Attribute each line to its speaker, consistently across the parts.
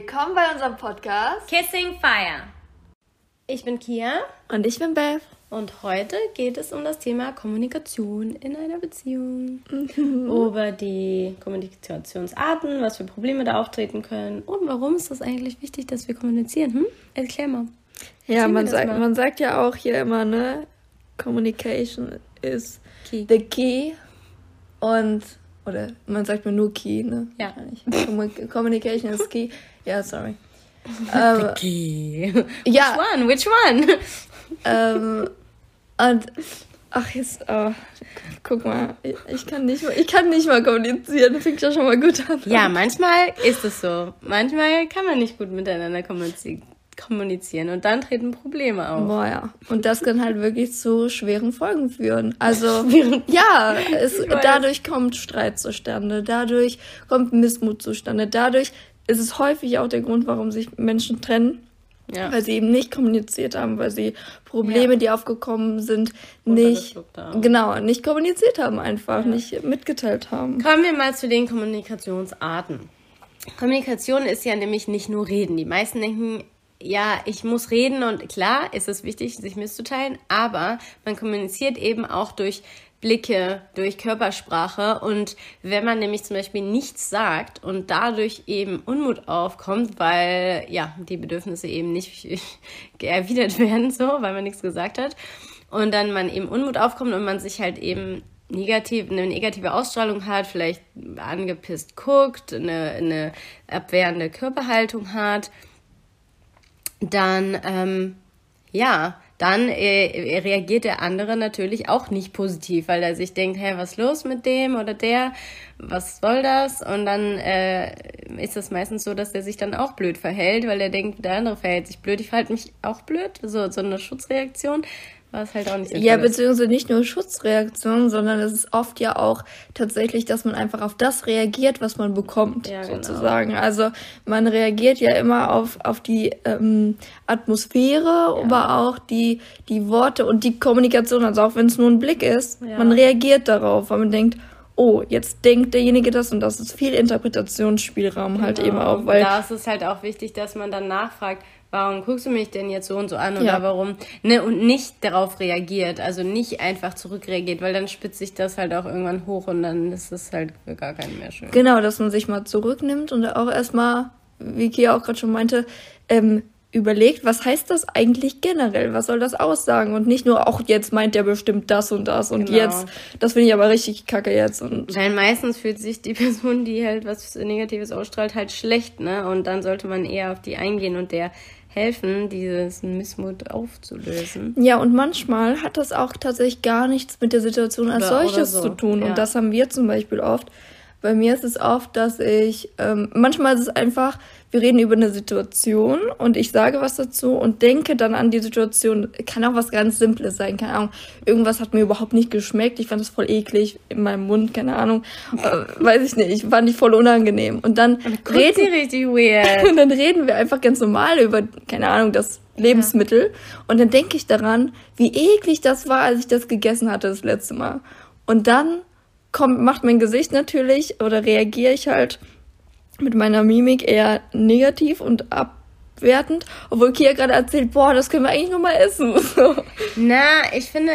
Speaker 1: Willkommen bei unserem Podcast
Speaker 2: Kissing Fire. Ich bin Kia.
Speaker 1: Und ich bin Beth.
Speaker 2: Und heute geht es um das Thema Kommunikation in einer Beziehung. Über die Kommunikationsarten, was für Probleme da auftreten können und warum ist das eigentlich wichtig, dass wir kommunizieren. Hm? Erklär mal.
Speaker 1: Ja, man sagt, man sagt ja auch hier immer, ne? Communication is key. the key. Und, oder man sagt mir nur key, ne?
Speaker 2: Ja.
Speaker 1: Communication is key. Ja, sorry.
Speaker 2: ähm, key.
Speaker 1: Ja.
Speaker 2: Which one? Which one?
Speaker 1: ähm, und, ach, jetzt, oh, guck mal, ich kann nicht mal, ich kann nicht mal kommunizieren. Das fängt ja schon mal gut an.
Speaker 2: Ja, manchmal ist es so. Manchmal kann man nicht gut miteinander kommunizieren kommunizieren und dann treten Probleme auf.
Speaker 1: Boah, ja. Und das kann halt wirklich zu schweren Folgen führen. Also, ja, es, dadurch kommt Streit zustande, dadurch kommt Missmut zustande, dadurch ist es häufig auch der Grund, warum sich Menschen trennen. Ja. Weil sie eben nicht kommuniziert haben, weil sie Probleme, ja. die aufgekommen sind, nicht genau nicht kommuniziert haben, einfach ja. nicht mitgeteilt haben.
Speaker 2: Kommen wir mal zu den Kommunikationsarten. Kommunikation ist ja nämlich nicht nur Reden. Die meisten denken, ja, ich muss reden und klar ist es wichtig, sich mitzuteilen, aber man kommuniziert eben auch durch Blicke, durch Körpersprache und wenn man nämlich zum Beispiel nichts sagt und dadurch eben Unmut aufkommt, weil ja die Bedürfnisse eben nicht erwidert werden, so, weil man nichts gesagt hat und dann man eben Unmut aufkommt und man sich halt eben negativ, eine negative Ausstrahlung hat, vielleicht angepisst guckt, eine, eine abwehrende Körperhaltung hat, dann ähm, ja, dann äh, reagiert der andere natürlich auch nicht positiv, weil er sich denkt, hey, was los mit dem oder der, was soll das? Und dann äh, ist es meistens so, dass der sich dann auch blöd verhält, weil er denkt, der andere verhält sich blöd. Ich verhalte mich auch blöd, so, so eine Schutzreaktion was halt auch nicht
Speaker 1: Ja, beziehungsweise nicht nur Schutzreaktionen, sondern es ist oft ja auch tatsächlich, dass man einfach auf das reagiert, was man bekommt, ja, genau. sozusagen. Also man reagiert ja immer auf, auf die ähm, Atmosphäre, ja. aber auch die, die Worte und die Kommunikation, also auch wenn es nur ein Blick ist, ja. man reagiert darauf, weil man denkt, oh, jetzt denkt derjenige das und das ist viel Interpretationsspielraum halt genau. halt eben auch.
Speaker 2: Weil da ist es halt auch wichtig, dass man dann nachfragt, warum guckst du mich denn jetzt so und so an oder ja. warum, ne, und nicht darauf reagiert, also nicht einfach zurückreagiert, weil dann spitzt sich das halt auch irgendwann hoch und dann ist es halt für gar keinen mehr schön.
Speaker 1: Genau, dass man sich mal zurücknimmt und auch erstmal, wie Kia auch gerade schon meinte, ähm, überlegt, was heißt das eigentlich generell? Was soll das aussagen? Und nicht nur, auch jetzt meint der bestimmt das und das und genau. jetzt, das finde ich aber richtig kacke jetzt. Und
Speaker 2: Weil meistens fühlt sich die Person, die halt was Negatives ausstrahlt, halt schlecht, ne? Und dann sollte man eher auf die eingehen und der helfen, dieses Missmut aufzulösen.
Speaker 1: Ja, und manchmal hat das auch tatsächlich gar nichts mit der Situation als oder, solches oder so. zu tun. Ja. Und das haben wir zum Beispiel oft. Bei mir ist es oft, dass ich, ähm, manchmal ist es einfach, wir reden über eine Situation und ich sage was dazu und denke dann an die Situation. Kann auch was ganz Simples sein, keine Ahnung. Irgendwas hat mir überhaupt nicht geschmeckt. Ich fand es voll eklig in meinem Mund, keine Ahnung. Äh, weiß ich nicht. Ich fand ich voll unangenehm. Und dann
Speaker 2: reden sie richtig weird.
Speaker 1: und dann reden wir einfach ganz normal über, keine Ahnung, das Lebensmittel. Ja. Und dann denke ich daran, wie eklig das war, als ich das gegessen hatte das letzte Mal. Und dann kommt, macht mein Gesicht natürlich oder reagiere ich halt mit meiner Mimik eher negativ und abwertend, obwohl Kia gerade erzählt, boah, das können wir eigentlich nur mal essen.
Speaker 2: Na, ich finde,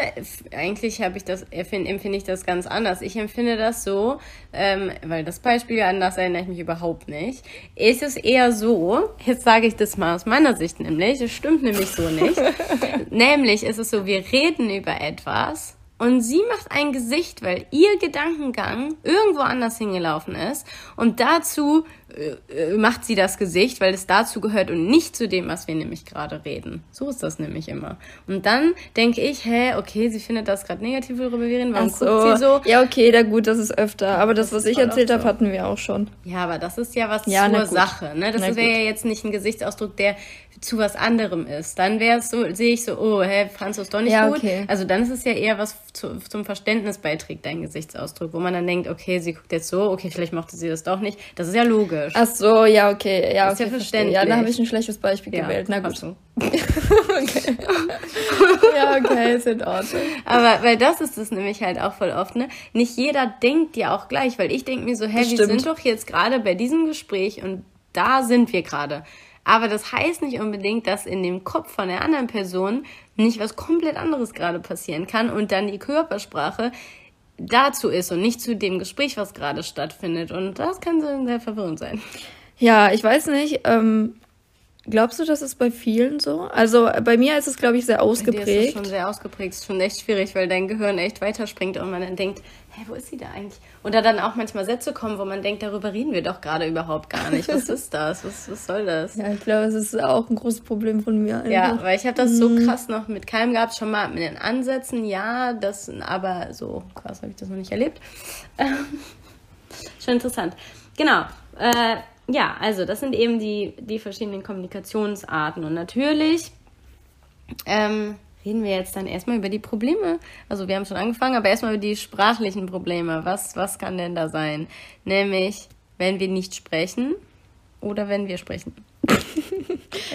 Speaker 2: eigentlich habe ich das, empfinde ich das ganz anders. Ich empfinde das so, ähm, weil das Beispiel anders erinnere ich mich überhaupt nicht. Ist es eher so, jetzt sage ich das mal aus meiner Sicht nämlich, es stimmt nämlich so nicht. nämlich ist es so, wir reden über etwas und sie macht ein Gesicht, weil ihr Gedankengang irgendwo anders hingelaufen ist. Und dazu macht sie das Gesicht, weil es dazu gehört und nicht zu dem, was wir nämlich gerade reden. So ist das nämlich immer. Und dann denke ich, hä, okay, sie findet das gerade negativ, worüber wir reden. Warum so. guckt sie so?
Speaker 1: Ja, okay, da gut, das ist öfter. Aber das, das was ich erzählt habe, hatten wir auch schon.
Speaker 2: Ja, aber das ist ja was ja, zur Sache. Ne? Das wäre ja jetzt nicht ein Gesichtsausdruck, der zu was anderem ist. Dann wäre es so, sehe ich so, oh, hä, fandst du es doch nicht ja, gut? Okay. Also dann ist es ja eher was zu, zum Verständnis beiträgt, dein Gesichtsausdruck, wo man dann denkt, okay, sie guckt jetzt so, okay, vielleicht mochte sie das doch nicht. Das ist ja logisch logisch.
Speaker 1: Ach so, ja, okay. Ja,
Speaker 2: ist
Speaker 1: okay,
Speaker 2: ja verständlich.
Speaker 1: Ja, dann habe ich ein schlechtes Beispiel ja, gewählt. Na gut. okay. ja, okay, ist in Ordnung.
Speaker 2: Aber weil das ist es nämlich halt auch voll oft, ne? Nicht jeder denkt ja auch gleich, weil ich denke mir so, hä, wir sind doch jetzt gerade bei diesem Gespräch und da sind wir gerade. Aber das heißt nicht unbedingt, dass in dem Kopf von der anderen Person nicht was komplett anderes gerade passieren kann und dann die Körpersprache dazu ist und nicht zu dem Gespräch, was gerade stattfindet. Und das kann sehr verwirrend sein.
Speaker 1: Ja, ich weiß nicht. Ähm, glaubst du, das ist bei vielen so? Also bei mir ist es, glaube ich, sehr ausgeprägt. Bei dir ist
Speaker 2: es schon sehr ausgeprägt. Es ist schon echt schwierig, weil dein Gehirn echt weiterspringt und man dann denkt, hä, wo ist sie da eigentlich? Und da dann auch manchmal Sätze kommen, wo man denkt, darüber reden wir doch gerade überhaupt gar nicht. Was ist das? Was, was soll das?
Speaker 1: Ja, ich glaube, es ist auch ein großes Problem von mir.
Speaker 2: Einfach. Ja, weil ich habe das so mhm. krass noch mit keinem gehabt, schon mal mit den Ansätzen, ja, das, aber so krass habe ich das noch nicht erlebt. schon interessant. Genau. Äh, ja, also das sind eben die, die verschiedenen Kommunikationsarten. Und natürlich ähm, reden wir jetzt dann erstmal über die Probleme. Also wir haben schon angefangen, aber erstmal über die sprachlichen Probleme. Was, was kann denn da sein? Nämlich, wenn wir nicht sprechen oder wenn wir sprechen.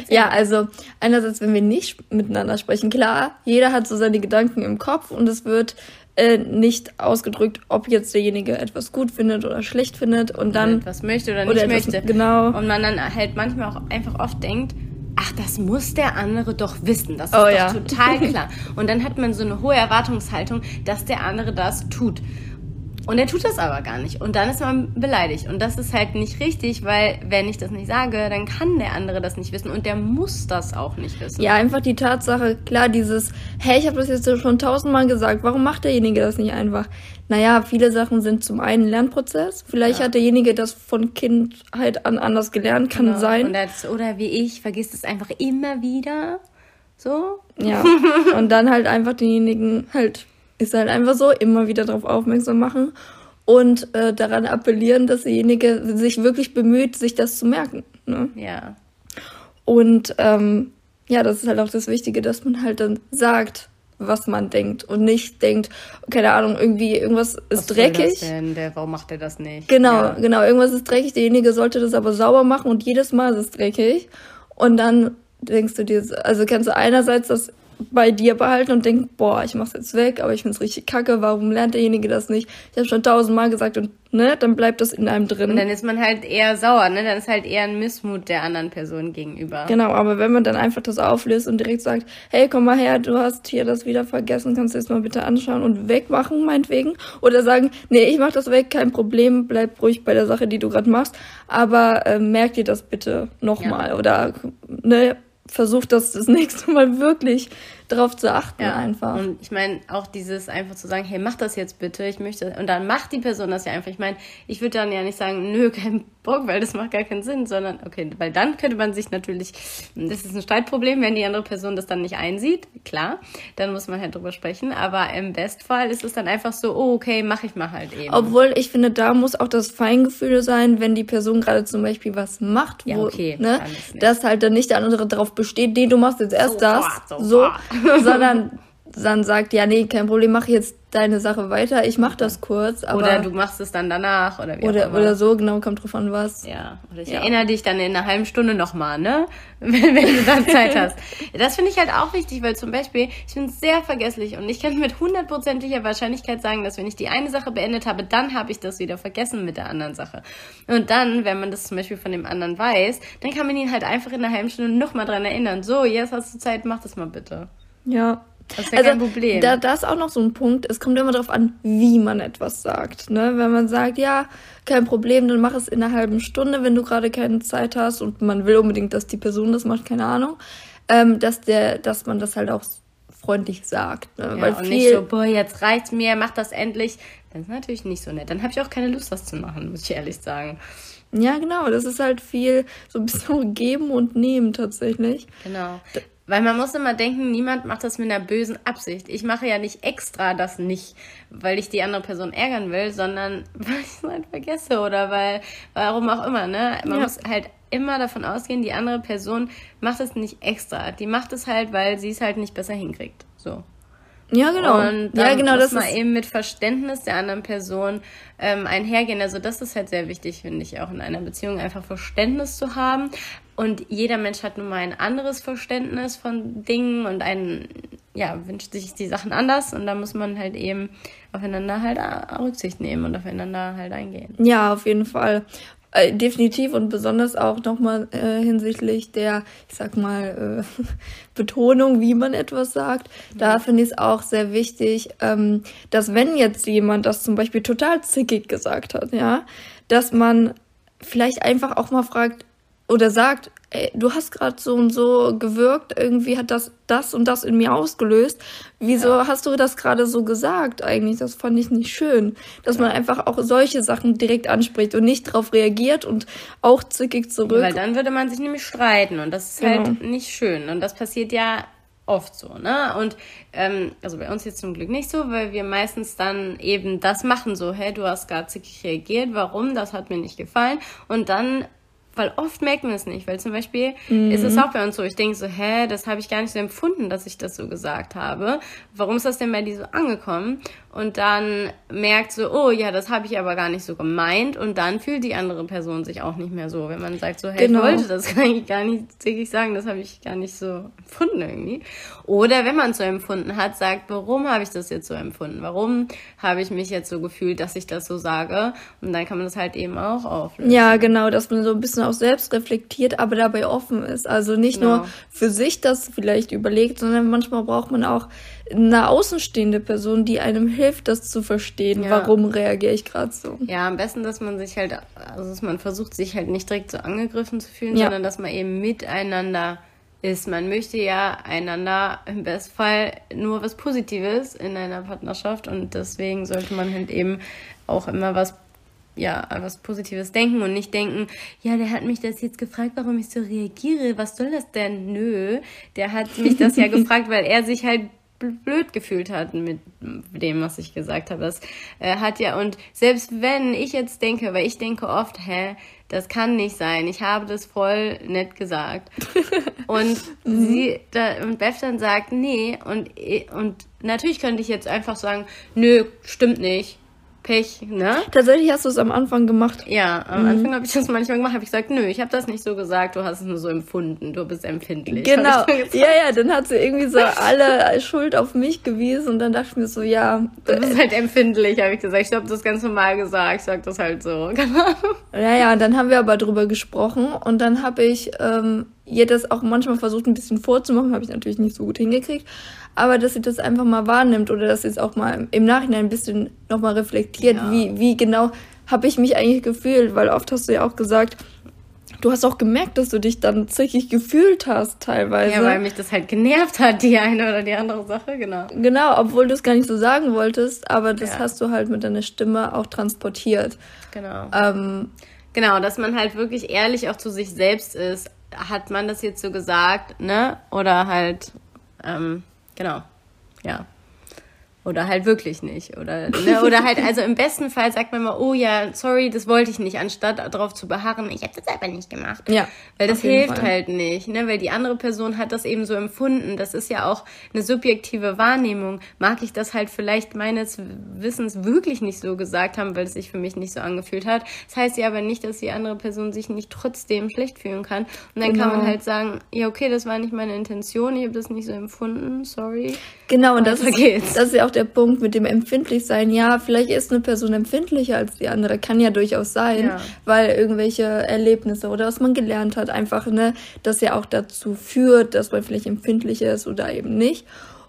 Speaker 1: ja, also einerseits, wenn wir nicht miteinander sprechen, klar, jeder hat so seine Gedanken im Kopf und es wird äh, nicht ausgedrückt, ob jetzt derjenige etwas gut findet oder schlecht findet und dann oder
Speaker 2: etwas möchte oder nicht oder etwas, möchte. Genau. Und man dann halt manchmal auch einfach oft denkt, ach, das muss der andere doch wissen. Das ist oh, doch ja. total klar. Und dann hat man so eine hohe Erwartungshaltung, dass der andere das tut. Und er tut das aber gar nicht. Und dann ist man beleidigt. Und das ist halt nicht richtig, weil wenn ich das nicht sage, dann kann der andere das nicht wissen und der muss das auch nicht wissen.
Speaker 1: Ja, einfach die Tatsache, klar, dieses, hey, ich habe das jetzt schon tausendmal gesagt, warum macht derjenige das nicht einfach? Naja, viele Sachen sind zum einen Lernprozess. Vielleicht ja. hat derjenige das von Kindheit an anders gelernt, kann genau. sein.
Speaker 2: Das, oder wie ich, vergisst es einfach immer wieder. So?
Speaker 1: Ja. und dann halt einfach denjenigen halt ist halt einfach so, immer wieder darauf aufmerksam machen und äh, daran appellieren, dass derjenige sich wirklich bemüht, sich das zu merken. Ne?
Speaker 2: Ja.
Speaker 1: Und ähm, ja, das ist halt auch das Wichtige, dass man halt dann sagt, was man denkt und nicht denkt, keine Ahnung, irgendwie irgendwas ist was dreckig.
Speaker 2: das denn? Der, warum macht er das nicht?
Speaker 1: Genau, ja. genau, irgendwas ist dreckig, derjenige sollte das aber sauber machen und jedes Mal ist es dreckig. Und dann denkst du dir, also kennst du einerseits das bei dir behalten und denken, boah, ich mach's jetzt weg, aber ich find's richtig kacke, warum lernt derjenige das nicht? Ich habe schon tausendmal gesagt und ne, dann bleibt das in einem drin.
Speaker 2: Und dann ist man halt eher sauer, ne? Dann ist halt eher ein Missmut der anderen Person gegenüber.
Speaker 1: Genau, aber wenn man dann einfach das auflöst und direkt sagt, hey, komm mal her, du hast hier das wieder vergessen, kannst du das mal bitte anschauen und wegmachen, meinetwegen. Oder sagen, nee, ich mach das weg, kein Problem, bleib ruhig bei der Sache, die du gerade machst, aber äh, merk dir das bitte nochmal. Ja. Oder ne, versucht das das nächste Mal wirklich darauf zu achten ja. einfach.
Speaker 2: Und ich meine, auch dieses einfach zu sagen, hey, mach das jetzt bitte, ich möchte, und dann macht die Person das ja einfach. Ich meine, ich würde dann ja nicht sagen, nö, kein Bock, weil das macht gar keinen Sinn, sondern, okay, weil dann könnte man sich natürlich, das ist ein Streitproblem, wenn die andere Person das dann nicht einsieht, klar, dann muss man halt drüber sprechen, aber im Bestfall ist es dann einfach so, oh, okay, mach ich mal halt eben.
Speaker 1: Obwohl, ich finde, da muss auch das Feingefühl sein, wenn die Person gerade zum Beispiel was macht, wo, ja, okay, ne, dass halt dann nicht der andere darauf besteht, nee, du machst jetzt erst sofort, das, sofort. so, sondern dann sagt, ja, nee, kein Problem, mach jetzt deine Sache weiter, ich mach das kurz.
Speaker 2: Aber oder du machst es dann danach oder wie
Speaker 1: oder, oder so, genau, kommt drauf an was.
Speaker 2: Ja, oder ich ja. erinnere dich dann in einer halben Stunde nochmal, ne? wenn, wenn du dann Zeit hast. Das finde ich halt auch wichtig, weil zum Beispiel, ich bin sehr vergesslich und ich kann mit hundertprozentiger Wahrscheinlichkeit sagen, dass wenn ich die eine Sache beendet habe, dann habe ich das wieder vergessen mit der anderen Sache. Und dann, wenn man das zum Beispiel von dem anderen weiß, dann kann man ihn halt einfach in einer halben Stunde nochmal dran erinnern. So, jetzt hast du Zeit, mach das mal bitte.
Speaker 1: Ja, das ist ja also, kein Problem. Da, da ist auch noch so ein Punkt, es kommt immer darauf an, wie man etwas sagt. Ne? Wenn man sagt, ja, kein Problem, dann mach es in einer halben Stunde, wenn du gerade keine Zeit hast und man will unbedingt, dass die Person das macht, keine Ahnung, ähm, dass, der, dass man das halt auch freundlich sagt. Ne?
Speaker 2: Ja, Weil und viel, nicht so, boah, jetzt reicht's mir, mach das endlich. Das ist natürlich nicht so nett. Dann habe ich auch keine Lust, das zu machen, muss ich ehrlich sagen.
Speaker 1: Ja, genau. Das ist halt viel so ein bisschen geben und nehmen tatsächlich.
Speaker 2: Genau. Weil man muss immer denken, niemand macht das mit einer bösen Absicht. Ich mache ja nicht extra das nicht, weil ich die andere Person ärgern will, sondern weil ich es halt vergesse oder weil, warum auch immer, ne? Man ja. muss halt immer davon ausgehen, die andere Person macht es nicht extra. Die macht es halt, weil sie es halt nicht besser hinkriegt. So.
Speaker 1: Ja, genau.
Speaker 2: Und ja, genau, muss das man eben mit Verständnis der anderen Person ähm, einhergehen. Also das ist halt sehr wichtig, finde ich, auch in einer Beziehung einfach Verständnis zu haben. Und jeder Mensch hat nun mal ein anderes Verständnis von Dingen und ein, ja, wünscht sich die Sachen anders und da muss man halt eben aufeinander halt Rücksicht nehmen und aufeinander halt eingehen.
Speaker 1: Ja, auf jeden Fall. Äh, definitiv und besonders auch nochmal äh, hinsichtlich der, ich sag mal, äh, Betonung, wie man etwas sagt. Da finde ich es auch sehr wichtig, ähm, dass wenn jetzt jemand das zum Beispiel total zickig gesagt hat, ja, dass man vielleicht einfach auch mal fragt oder sagt, ey, du hast gerade so und so gewirkt, irgendwie hat das das und das in mir ausgelöst. Wieso ja. hast du das gerade so gesagt eigentlich? Das fand ich nicht schön. Dass ja. man einfach auch solche Sachen direkt anspricht und nicht darauf reagiert und auch zickig zurück.
Speaker 2: Weil dann würde man sich nämlich streiten und das ist halt genau. halt nicht schön. Und das passiert ja oft so, ne? Und ähm, also bei uns jetzt zum Glück nicht so, weil wir meistens dann eben das machen, so, hey, du hast gerade zickig reagiert, warum? Das hat mir nicht gefallen. Und dann weil oft merkt man es nicht, weil zum Beispiel mhm. ist es auch bei uns so, ich denke so, hä, das habe ich gar nicht so empfunden, dass ich das so gesagt habe. Warum ist das denn bei dir so angekommen? Und dann merkt so, oh ja, das habe ich aber gar nicht so gemeint und dann fühlt die andere Person sich auch nicht mehr so, wenn man sagt so, hey, genau. ich wollte das eigentlich gar nicht wirklich sagen, das habe ich gar nicht so empfunden irgendwie. Oder wenn man so empfunden hat, sagt, warum habe ich das jetzt so empfunden? Warum habe ich mich jetzt so gefühlt, dass ich das so sage? Und dann kann man das halt eben auch auflösen.
Speaker 1: Ja, genau, dass man so ein bisschen auch selbst reflektiert, aber dabei offen ist. Also nicht genau. nur für sich das vielleicht überlegt, sondern manchmal braucht man auch eine außenstehende Person, die einem hilft, das zu verstehen, ja. warum reagiere ich gerade so.
Speaker 2: Ja, am besten, dass man sich halt, also dass man versucht, sich halt nicht direkt so angegriffen zu fühlen, ja. sondern dass man eben miteinander ist. Man möchte ja einander im Bestfall nur was Positives in einer Partnerschaft und deswegen sollte man halt eben auch immer was ja, was Positives denken und nicht denken, ja, der hat mich das jetzt gefragt, warum ich so reagiere. Was soll das denn? Nö, der hat mich das ja gefragt, weil er sich halt blöd gefühlt hat mit dem, was ich gesagt habe. Das äh, hat ja, und selbst wenn ich jetzt denke, weil ich denke oft, hä, das kann nicht sein, ich habe das voll nett gesagt. und mhm. sie, da, und Beth dann sagt, nee, und, und natürlich könnte ich jetzt einfach sagen, nö, stimmt nicht. Pech, ne?
Speaker 1: Tatsächlich hast du es am Anfang gemacht.
Speaker 2: Ja, am mhm. Anfang habe ich das manchmal gemacht, habe ich gesagt, nö, ich habe das nicht so gesagt, du hast es nur so empfunden, du bist empfindlich.
Speaker 1: Genau. Ja, ja, dann hat sie irgendwie so alle Schuld auf mich gewiesen und dann dachte ich mir so, ja.
Speaker 2: Du bist halt empfindlich, habe ich gesagt. Ich habe das ganz normal gesagt, ich sag das halt so. Genau.
Speaker 1: Ja, ja, und dann haben wir aber drüber gesprochen und dann habe ich ähm, ihr das auch manchmal versucht, ein bisschen vorzumachen, habe ich natürlich nicht so gut hingekriegt aber dass sie das einfach mal wahrnimmt oder dass sie es auch mal im Nachhinein ein bisschen nochmal reflektiert, ja. wie, wie genau habe ich mich eigentlich gefühlt, weil oft hast du ja auch gesagt, du hast auch gemerkt, dass du dich dann zickig gefühlt hast teilweise.
Speaker 2: Ja, weil mich das halt genervt hat, die eine oder die andere Sache, genau.
Speaker 1: Genau, obwohl du es gar nicht so sagen wolltest, aber das ja. hast du halt mit deiner Stimme auch transportiert.
Speaker 2: Genau. Ähm, genau, dass man halt wirklich ehrlich auch zu sich selbst ist. Hat man das jetzt so gesagt, ne? Oder halt, ähm, Genau. Ja. Oder halt wirklich nicht. Oder, ne? oder halt, also im besten Fall sagt man mal, oh ja, sorry, das wollte ich nicht, anstatt darauf zu beharren, ich habe das aber nicht gemacht. Ja. Weil das hilft Fall. halt nicht, ne? Weil die andere Person hat das eben so empfunden. Das ist ja auch eine subjektive Wahrnehmung. Mag ich das halt vielleicht meines Wissens wirklich nicht so gesagt haben, weil es sich für mich nicht so angefühlt hat. Das heißt ja aber nicht, dass die andere Person sich nicht trotzdem schlecht fühlen kann. Und dann genau. kann man genau. halt sagen, ja, okay, das war nicht meine Intention, ich habe das nicht so empfunden, sorry.
Speaker 1: Genau, und das ist, das ist ja auch der Punkt mit dem Empfindlichsein. Ja, vielleicht ist eine Person empfindlicher als die andere. Kann ja durchaus sein, ja. weil irgendwelche Erlebnisse oder was man gelernt hat, einfach, ne, das ja auch dazu führt, dass man vielleicht empfindlicher ist oder eben nicht.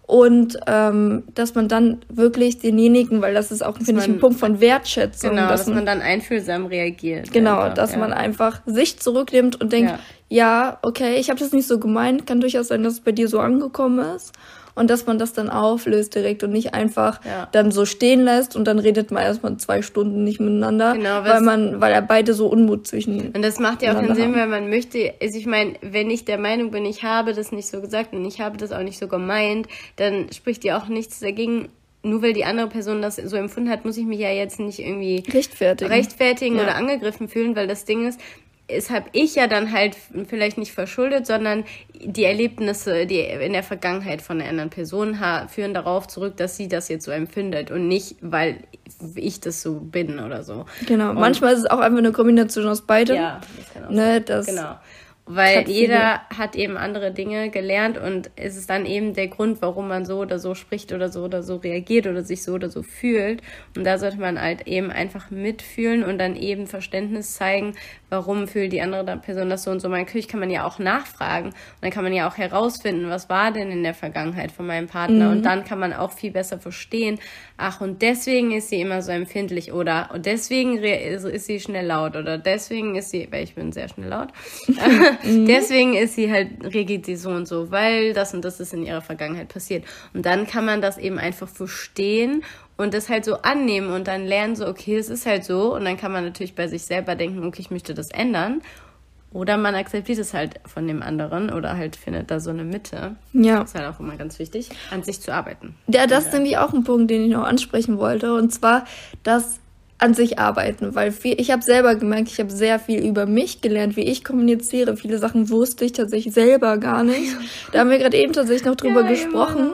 Speaker 1: Und ähm, dass man dann wirklich denjenigen, weil das ist auch, finde ich, ein Punkt von Wertschätzung.
Speaker 2: Genau, dass, dass man, dann einfühlsam reagiert.
Speaker 1: Genau, einfach, dass ja. man einfach sich zurücknimmt und denkt, ja, ja okay, ich habe das nicht so gemeint, kann durchaus sein, dass es bei dir so angekommen ist und dass man das dann auflöst direkt und nicht einfach ja. dann so stehen lässt und dann redet man erstmal zwei Stunden nicht miteinander, genau, weil man, weil er beide so Unmut zwischen.
Speaker 2: Und das macht ja auch keinen Sinn, weil man möchte, also ich meine, wenn ich der Meinung bin, ich habe das nicht so gesagt und ich habe das auch nicht so gemeint, dann spricht ja auch nichts dagegen, nur weil die andere Person das so empfunden hat, muss ich mich ja jetzt nicht irgendwie
Speaker 1: rechtfertigen,
Speaker 2: rechtfertigen ja. oder angegriffen fühlen, weil das Ding ist, es habe ich ja dann halt vielleicht nicht verschuldet, sondern die Erlebnisse, die in der Vergangenheit von einer anderen Person führen darauf zurück, dass sie das jetzt so empfindet und nicht, weil ich das so bin oder so.
Speaker 1: Genau, und manchmal ist es auch einfach eine Kombination aus beidem. Ja, das kann auch ne,
Speaker 2: sein. Genau. Weil jeder hat eben andere Dinge gelernt und es ist dann eben der Grund, warum man so oder so spricht oder so oder so reagiert oder sich so oder so fühlt. Und da sollte man halt eben einfach mitfühlen und dann eben Verständnis zeigen, warum fühlt die andere Person das so und so. Natürlich kann man ja auch nachfragen und dann kann man ja auch herausfinden, was war denn in der Vergangenheit von meinem Partner mhm. und dann kann man auch viel besser verstehen, ach und deswegen ist sie immer so empfindlich oder und deswegen ist sie schnell laut oder deswegen ist sie, weil ich bin sehr schnell laut, mhm. deswegen ist sie halt, reagiert sie so und so, weil das und das ist in ihrer Vergangenheit passiert. Und dann kann man das eben einfach verstehen und das halt so annehmen und dann lernen so, okay, es ist halt so und dann kann man natürlich bei sich selber denken, okay, ich möchte das ändern. Oder man akzeptiert es halt von dem anderen oder halt findet da so eine Mitte. Ja. Das ist halt auch immer ganz wichtig, an sich zu arbeiten.
Speaker 1: Ja, das ist nämlich auch ein Punkt, den ich noch ansprechen wollte. Und zwar, dass an sich arbeiten, weil viel, ich habe selber gemerkt, ich habe sehr viel über mich gelernt, wie ich kommuniziere. Viele Sachen wusste ich tatsächlich selber gar nicht. Da haben wir gerade eben tatsächlich noch drüber ja, gesprochen.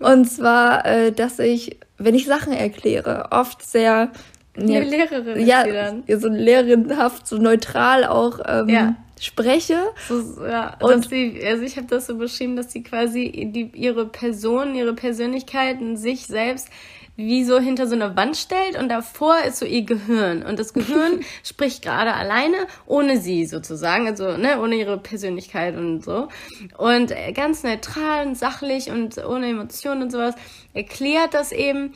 Speaker 1: Und zwar, äh, dass ich, wenn ich Sachen erkläre, oft sehr ja, eine Lehrerin ja, ja, so lehrerhaft, so neutral auch ähm, ja. spreche.
Speaker 2: So, ja, und sie, also ich habe das so beschrieben, dass sie quasi die, ihre Person, ihre Persönlichkeiten, sich selbst wie so hinter so eine Wand stellt und davor ist so ihr Gehirn. Und das Gehirn spricht gerade alleine, ohne sie sozusagen, also ne, ohne ihre Persönlichkeit und so. Und ganz neutral und sachlich und ohne Emotionen und sowas erklärt das eben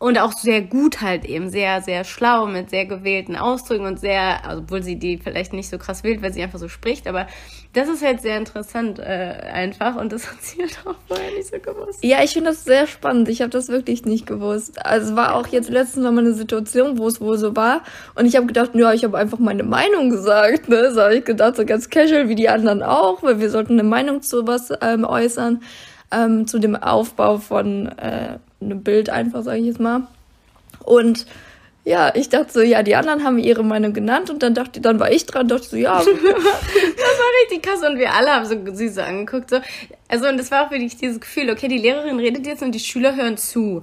Speaker 2: und auch sehr gut halt eben, sehr, sehr schlau mit sehr gewählten Ausdrücken und sehr, also obwohl sie die vielleicht nicht so krass wählt, weil sie einfach so spricht, aber das ist halt sehr interessant äh, einfach und das hat sie halt auch vorher nicht so gewusst.
Speaker 1: Ja, ich finde das sehr spannend. Ich habe das wirklich nicht gewusst. Also es war auch jetzt letztens noch mal eine Situation, wo es wohl so war und ich habe gedacht, ja, ich habe einfach meine Meinung gesagt. Ne? So habe ich gedacht, so ganz casual wie die anderen auch, weil wir sollten eine Meinung zu was ähm, äußern, ähm, zu dem Aufbau von äh, ein Bild einfach, sage ich jetzt mal. Und ja, ich dachte so, ja, die anderen haben ihre Meinung genannt und dann dachte, dann war ich dran, dachte so, ja. das
Speaker 2: war richtig krass und wir alle haben so süß angeguckt, so. Also, und das war auch wirklich dieses Gefühl, okay, die Lehrerin redet jetzt und die Schüler hören zu.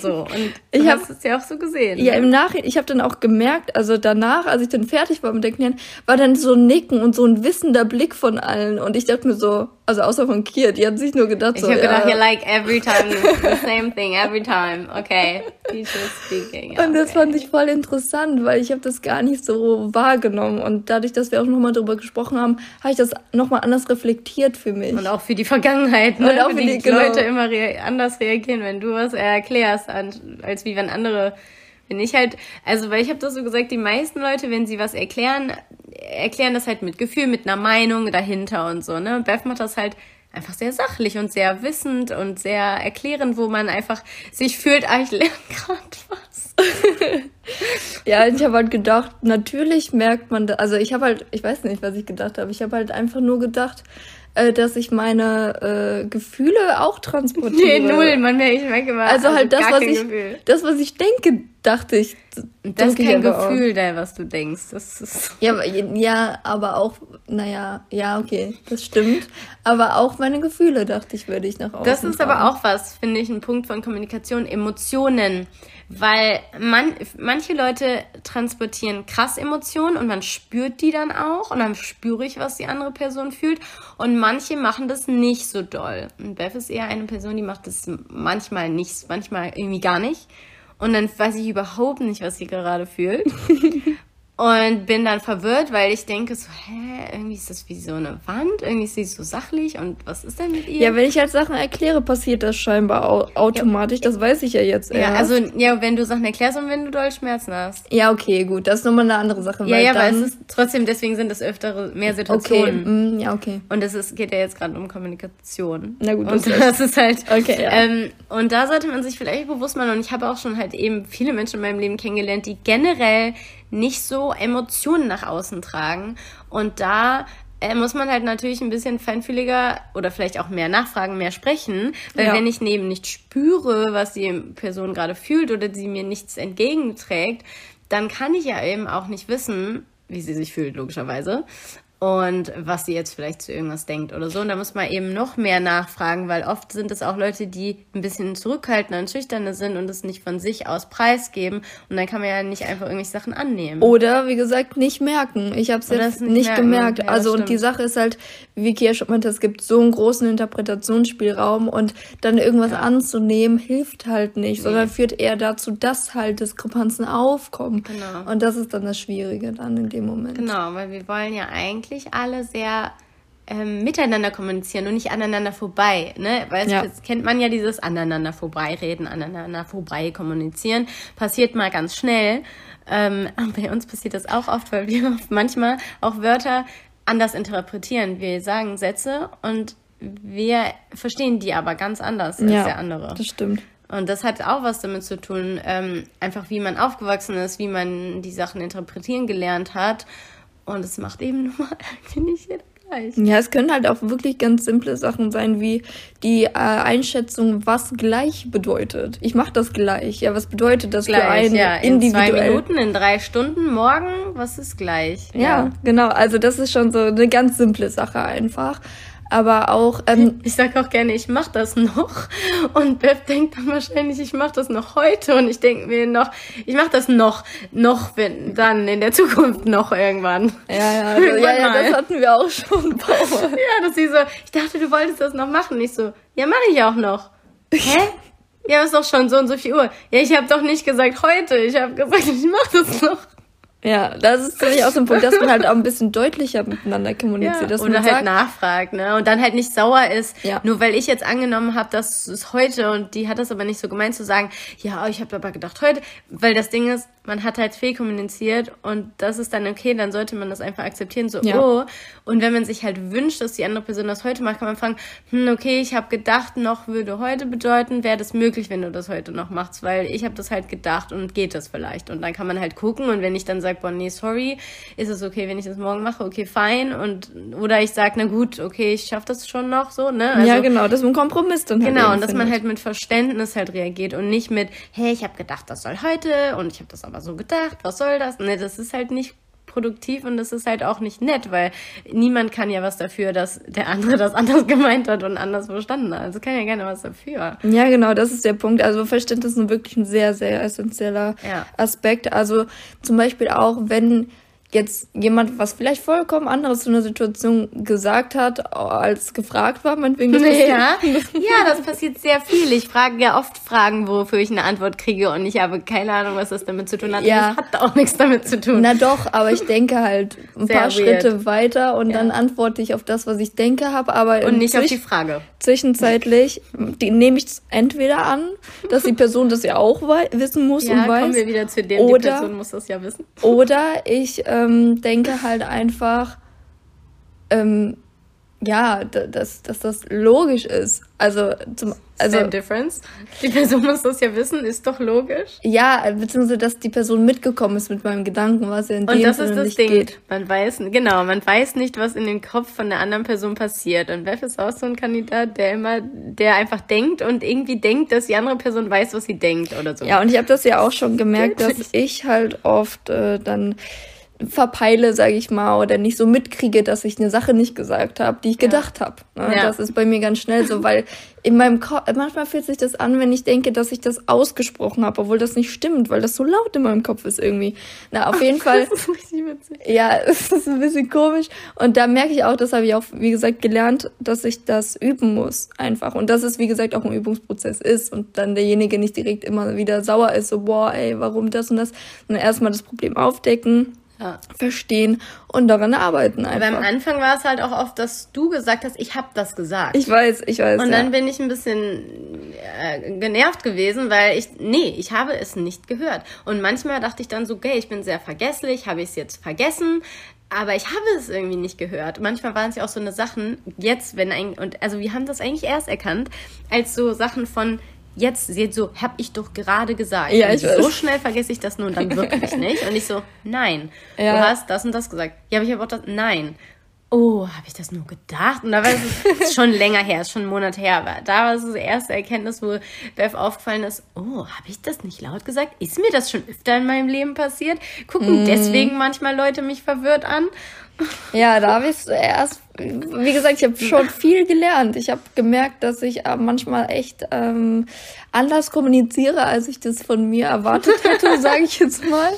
Speaker 2: So, und ich habe es ja auch so gesehen.
Speaker 1: Ja, ne? im Nachhinein, ich habe dann auch gemerkt, also danach, als ich dann fertig war mit der Klären, war dann so ein Nicken und so ein wissender Blick von allen. Und ich dachte mir so, also außer von Kier, die hat sich nur gedacht
Speaker 2: ich
Speaker 1: so.
Speaker 2: Ich habe gedacht, ja. like every time the same thing, every time. Okay, teacher speaking.
Speaker 1: Okay. Und das fand ich voll interessant, weil ich habe das gar nicht so wahrgenommen. Und dadurch, dass wir auch nochmal drüber gesprochen haben, habe ich das nochmal anders reflektiert für mich.
Speaker 2: Und auch für die Vergangenheit, ne? Und auch für, die, die genau. Leute immer rea anders reagieren, wenn du was erklärst, als wie wenn andere wenn ich halt, also weil ich habe das so gesagt, die meisten Leute, wenn sie was erklären, erklären das halt mit Gefühl, mit einer Meinung dahinter und so, ne? Beth macht das halt einfach sehr sachlich und sehr wissend und sehr erklärend, wo man einfach sich fühlt, ah, ich lerne gerade was.
Speaker 1: ja, ich habe halt gedacht, natürlich merkt man, da, also ich habe halt, ich weiß nicht, was ich gedacht habe, ich habe halt einfach nur gedacht, äh, dass ich meine äh, Gefühle auch transportiere. Nee, null, man merkt, ich merke immer. Also, also halt das, was ich, Gefühl. das, was ich denke, dachte ich.
Speaker 2: Das ist kein Gefühl, da, was du denkst. Das ist
Speaker 1: ja, ja, aber auch, naja, ja, okay, das stimmt. Aber auch meine Gefühle, dachte ich, würde ich nach außen
Speaker 2: Das ist fahren. aber auch was, finde ich, ein Punkt von Kommunikation, Emotionen. Weil man, manche Leute transportieren krass Emotionen und man spürt die dann auch und dann spüre ich, was die andere Person fühlt. Und manche machen das nicht so doll. Und Beth ist eher eine Person, die macht das manchmal nicht, manchmal irgendwie gar nicht. Und dann weiß ich überhaupt nicht, was sie gerade fühlt. Und bin dann verwirrt, weil ich denke so, hä, irgendwie ist das wie so eine Wand, irgendwie ist sie so sachlich und was ist denn mit ihr?
Speaker 1: Ja, wenn ich halt Sachen erkläre, passiert das scheinbar au automatisch, ja. das weiß ich ja jetzt
Speaker 2: erst. Ja, also, ja, wenn du Sachen erklärst und wenn du doll Schmerzen hast.
Speaker 1: Ja, okay, gut, das ist nochmal eine andere Sache.
Speaker 2: Ja, ja, aber es ist trotzdem, deswegen sind es öftere, mehr Situationen.
Speaker 1: Okay, mm, ja, okay.
Speaker 2: Und es ist, geht ja jetzt gerade um Kommunikation. Na gut, das Und das ist halt, okay, ja. ähm, und da sollte man sich vielleicht bewusst machen, und ich habe auch schon halt eben viele Menschen in meinem Leben kennengelernt, die generell nicht so Emotionen nach außen tragen. Und da äh, muss man halt natürlich ein bisschen feinfühliger oder vielleicht auch mehr nachfragen, mehr sprechen. Weil ja. wenn ich neben nicht spüre, was die Person gerade fühlt oder sie mir nichts entgegenträgt, dann kann ich ja eben auch nicht wissen, wie sie sich fühlt, logischerweise. Und was sie jetzt vielleicht zu irgendwas denkt oder so. Und da muss man eben noch mehr nachfragen, weil oft sind es auch Leute, die ein bisschen zurückhaltender und schüchterner sind und es nicht von sich aus preisgeben. Und dann kann man ja nicht einfach irgendwelche Sachen annehmen.
Speaker 1: Oder, wie gesagt, nicht merken. Ich habe es jetzt nicht, nicht gemerkt. Ja, also, und die Sache ist halt, wie Kia schon meinte, es gibt so einen großen Interpretationsspielraum und dann irgendwas ja. anzunehmen, hilft halt nicht, nee. sondern führt eher dazu, dass halt Diskrepanzen aufkommen. Genau. Und das ist dann das Schwierige dann in dem Moment.
Speaker 2: Genau, weil wir wollen ja eigentlich eigentlich alle sehr ähm, miteinander kommunizieren und nicht aneinander vorbei. Ne? Weil ja. kennt man ja dieses aneinander vorbeireden, aneinander vorbei kommunizieren. Passiert mal ganz schnell. Ähm, bei uns passiert das auch oft, weil wir manchmal auch Wörter anders interpretieren. Wir sagen Sätze und wir verstehen die aber ganz anders als ja, der andere.
Speaker 1: Das stimmt.
Speaker 2: Und das hat auch was damit zu tun, ähm, einfach wie man aufgewachsen ist, wie man die Sachen interpretieren gelernt hat. Und es macht eben nun mal irgendwie nicht jeder gleich.
Speaker 1: Ja, es können halt auch wirklich ganz simple Sachen sein, wie die äh, Einschätzung, was gleich bedeutet. Ich mache das gleich. Ja, was bedeutet das
Speaker 2: gleich,
Speaker 1: für einen
Speaker 2: ja, in individuell? zwei Minuten, in drei Stunden, morgen, was ist gleich?
Speaker 1: Ja. ja, genau. Also das ist schon so eine ganz simple Sache einfach aber auch. Ähm,
Speaker 2: ich sag auch gerne, ich mach das noch. Und Beth denkt dann wahrscheinlich, ich mach das noch heute. Und ich denke mir noch, ich mach das noch, noch, wenn dann in der Zukunft noch irgendwann.
Speaker 1: Ja, ja, also, ja, ja, das hatten wir auch schon.
Speaker 2: ja, dass sie so, ich dachte, du wolltest das noch machen. Ich so, ja, mache ich auch noch. Hä? Ja, ist doch schon so und so viel Uhr. Ja, ich habe doch nicht gesagt heute. Ich habe gesagt, ich mach das noch.
Speaker 1: Ja, das ist natürlich auch so ein Punkt, dass man halt auch ein bisschen deutlicher miteinander kommuniziert. Ja, dass
Speaker 2: oder
Speaker 1: man
Speaker 2: halt sagt, nachfragt, ne? Und dann halt nicht sauer ist, ja. nur weil ich jetzt angenommen habe, dass es heute und die hat das aber nicht so gemeint zu sagen, ja, ich habe aber gedacht heute, weil das Ding ist, man hat halt fehlkommuniziert und das ist dann okay, dann sollte man das einfach akzeptieren, so, ja. oh. Und wenn man sich halt wünscht, dass die andere Person das heute macht, kann man fragen, hm, okay, ich habe gedacht, noch würde heute bedeuten, wäre das möglich, wenn du das heute noch machst, weil ich habe das halt gedacht und geht das vielleicht. Und dann kann man halt gucken und wenn ich dann sage, boah, nee, sorry, ist es okay, wenn ich das morgen mache, okay, fein. Und, oder ich sage, na gut, okay, ich schaffe das schon noch so, ne?
Speaker 1: Also, ja, genau, das ist ein Kompromiss
Speaker 2: dann halt Genau, und dass man halt mit Verständnis halt reagiert und nicht mit, hey, ich habe gedacht, das soll heute und ich habe das aber so gedacht, was soll das? Ne, das ist halt nicht produktiv und das ist halt auch nicht nett, weil niemand kann ja was dafür, dass der andere das anders gemeint hat und anders verstanden hat. Also kann ja gerne was dafür.
Speaker 1: Ja, genau, das ist der Punkt. Also Verständnis ist wirklich ein sehr, sehr essentieller ja. Aspekt. Also zum Beispiel auch, wenn jetzt jemand was vielleicht vollkommen anderes zu einer Situation gesagt hat, als gefragt war, meinetwegen das
Speaker 2: ja. ja, das passiert sehr viel. Ich frage ja oft Fragen, wofür ich eine Antwort kriege und ich habe keine Ahnung, was das damit zu tun hat. Ja. Das hat auch nichts damit zu tun.
Speaker 1: Na doch, aber ich denke halt ein sehr paar weird. Schritte weiter und ja. dann antworte ich auf das, was ich denke habe, aber
Speaker 2: und nicht auf die Frage.
Speaker 1: Zwischenzeitlich die, nehme ich entweder an, dass die Person das ja auch wissen muss
Speaker 2: ja,
Speaker 1: und weiß.
Speaker 2: kommen wir wieder zu dem, oder, die Person muss das ja wissen.
Speaker 1: Oder ich äh, ähm, denke halt einfach, ähm, ja, dass, dass das logisch ist. Also zum also
Speaker 2: Same difference. Die Person muss das ja wissen, ist doch logisch.
Speaker 1: Ja, beziehungsweise dass die Person mitgekommen ist mit meinem Gedanken, was in
Speaker 2: dem Und das Sinne ist das Ding. Geht. Man weiß, genau, man weiß nicht, was in dem Kopf von der anderen Person passiert. Und Beth ist auch so ein Kandidat, der immer, der einfach denkt und irgendwie denkt, dass die andere Person weiß, was sie denkt oder so.
Speaker 1: Ja, und ich habe das ja auch schon gemerkt, dass ich halt oft äh, dann verpeile, sage ich mal, oder nicht so mitkriege, dass ich eine Sache nicht gesagt habe, die ich ja. gedacht habe. Ne? Ja. Das ist bei mir ganz schnell so, weil in meinem Kopf, manchmal fühlt sich das an, wenn ich denke, dass ich das ausgesprochen habe, obwohl das nicht stimmt, weil das so laut in meinem Kopf ist irgendwie. Na, auf jeden Fall. Das ist richtig witzig. Ja, es ist ein bisschen komisch. Und da merke ich auch, das habe ich auch, wie gesagt, gelernt, dass ich das üben muss, einfach. Und dass es, wie gesagt, auch ein Übungsprozess ist und dann derjenige nicht direkt immer wieder sauer ist, so, boah, ey, warum das und das. Und erstmal das Problem aufdecken ja. verstehen und daran arbeiten
Speaker 2: einfach. Aber am Anfang war es halt auch oft, dass du gesagt hast, ich habe das gesagt.
Speaker 1: Ich weiß, ich weiß.
Speaker 2: Und dann ja. bin ich ein bisschen äh, genervt gewesen, weil ich, nee, ich habe es nicht gehört. Und manchmal dachte ich dann so, okay, ich bin sehr vergesslich, habe ich es jetzt vergessen? Aber ich habe es irgendwie nicht gehört. Manchmal waren es ja auch so eine Sachen, jetzt, wenn ein, und also wir haben das eigentlich erst erkannt, als so Sachen von, jetzt seht so, hab ich doch gerade gesagt. Ja, ich so schnell vergesse ich das nun dann wirklich nicht. Und ich so, nein, ja. du hast das und das gesagt. Ja, aber ich habe auch das, nein. oh, habe ich das nur gedacht? Und da war es schon länger her, ist schon einen Monat her, aber da war es die erste Erkenntnis, wo Beth aufgefallen ist, oh, habe ich das nicht laut gesagt? Ist mir das schon öfter in meinem Leben passiert? Gucken mm. deswegen manchmal Leute mich verwirrt an?
Speaker 1: Ja, da habe ich erst, wie gesagt, ich habe schon viel gelernt. Ich habe gemerkt, dass ich äh, manchmal echt ähm, anders kommuniziere, als ich das von mir erwartet hätte, sage ich jetzt mal.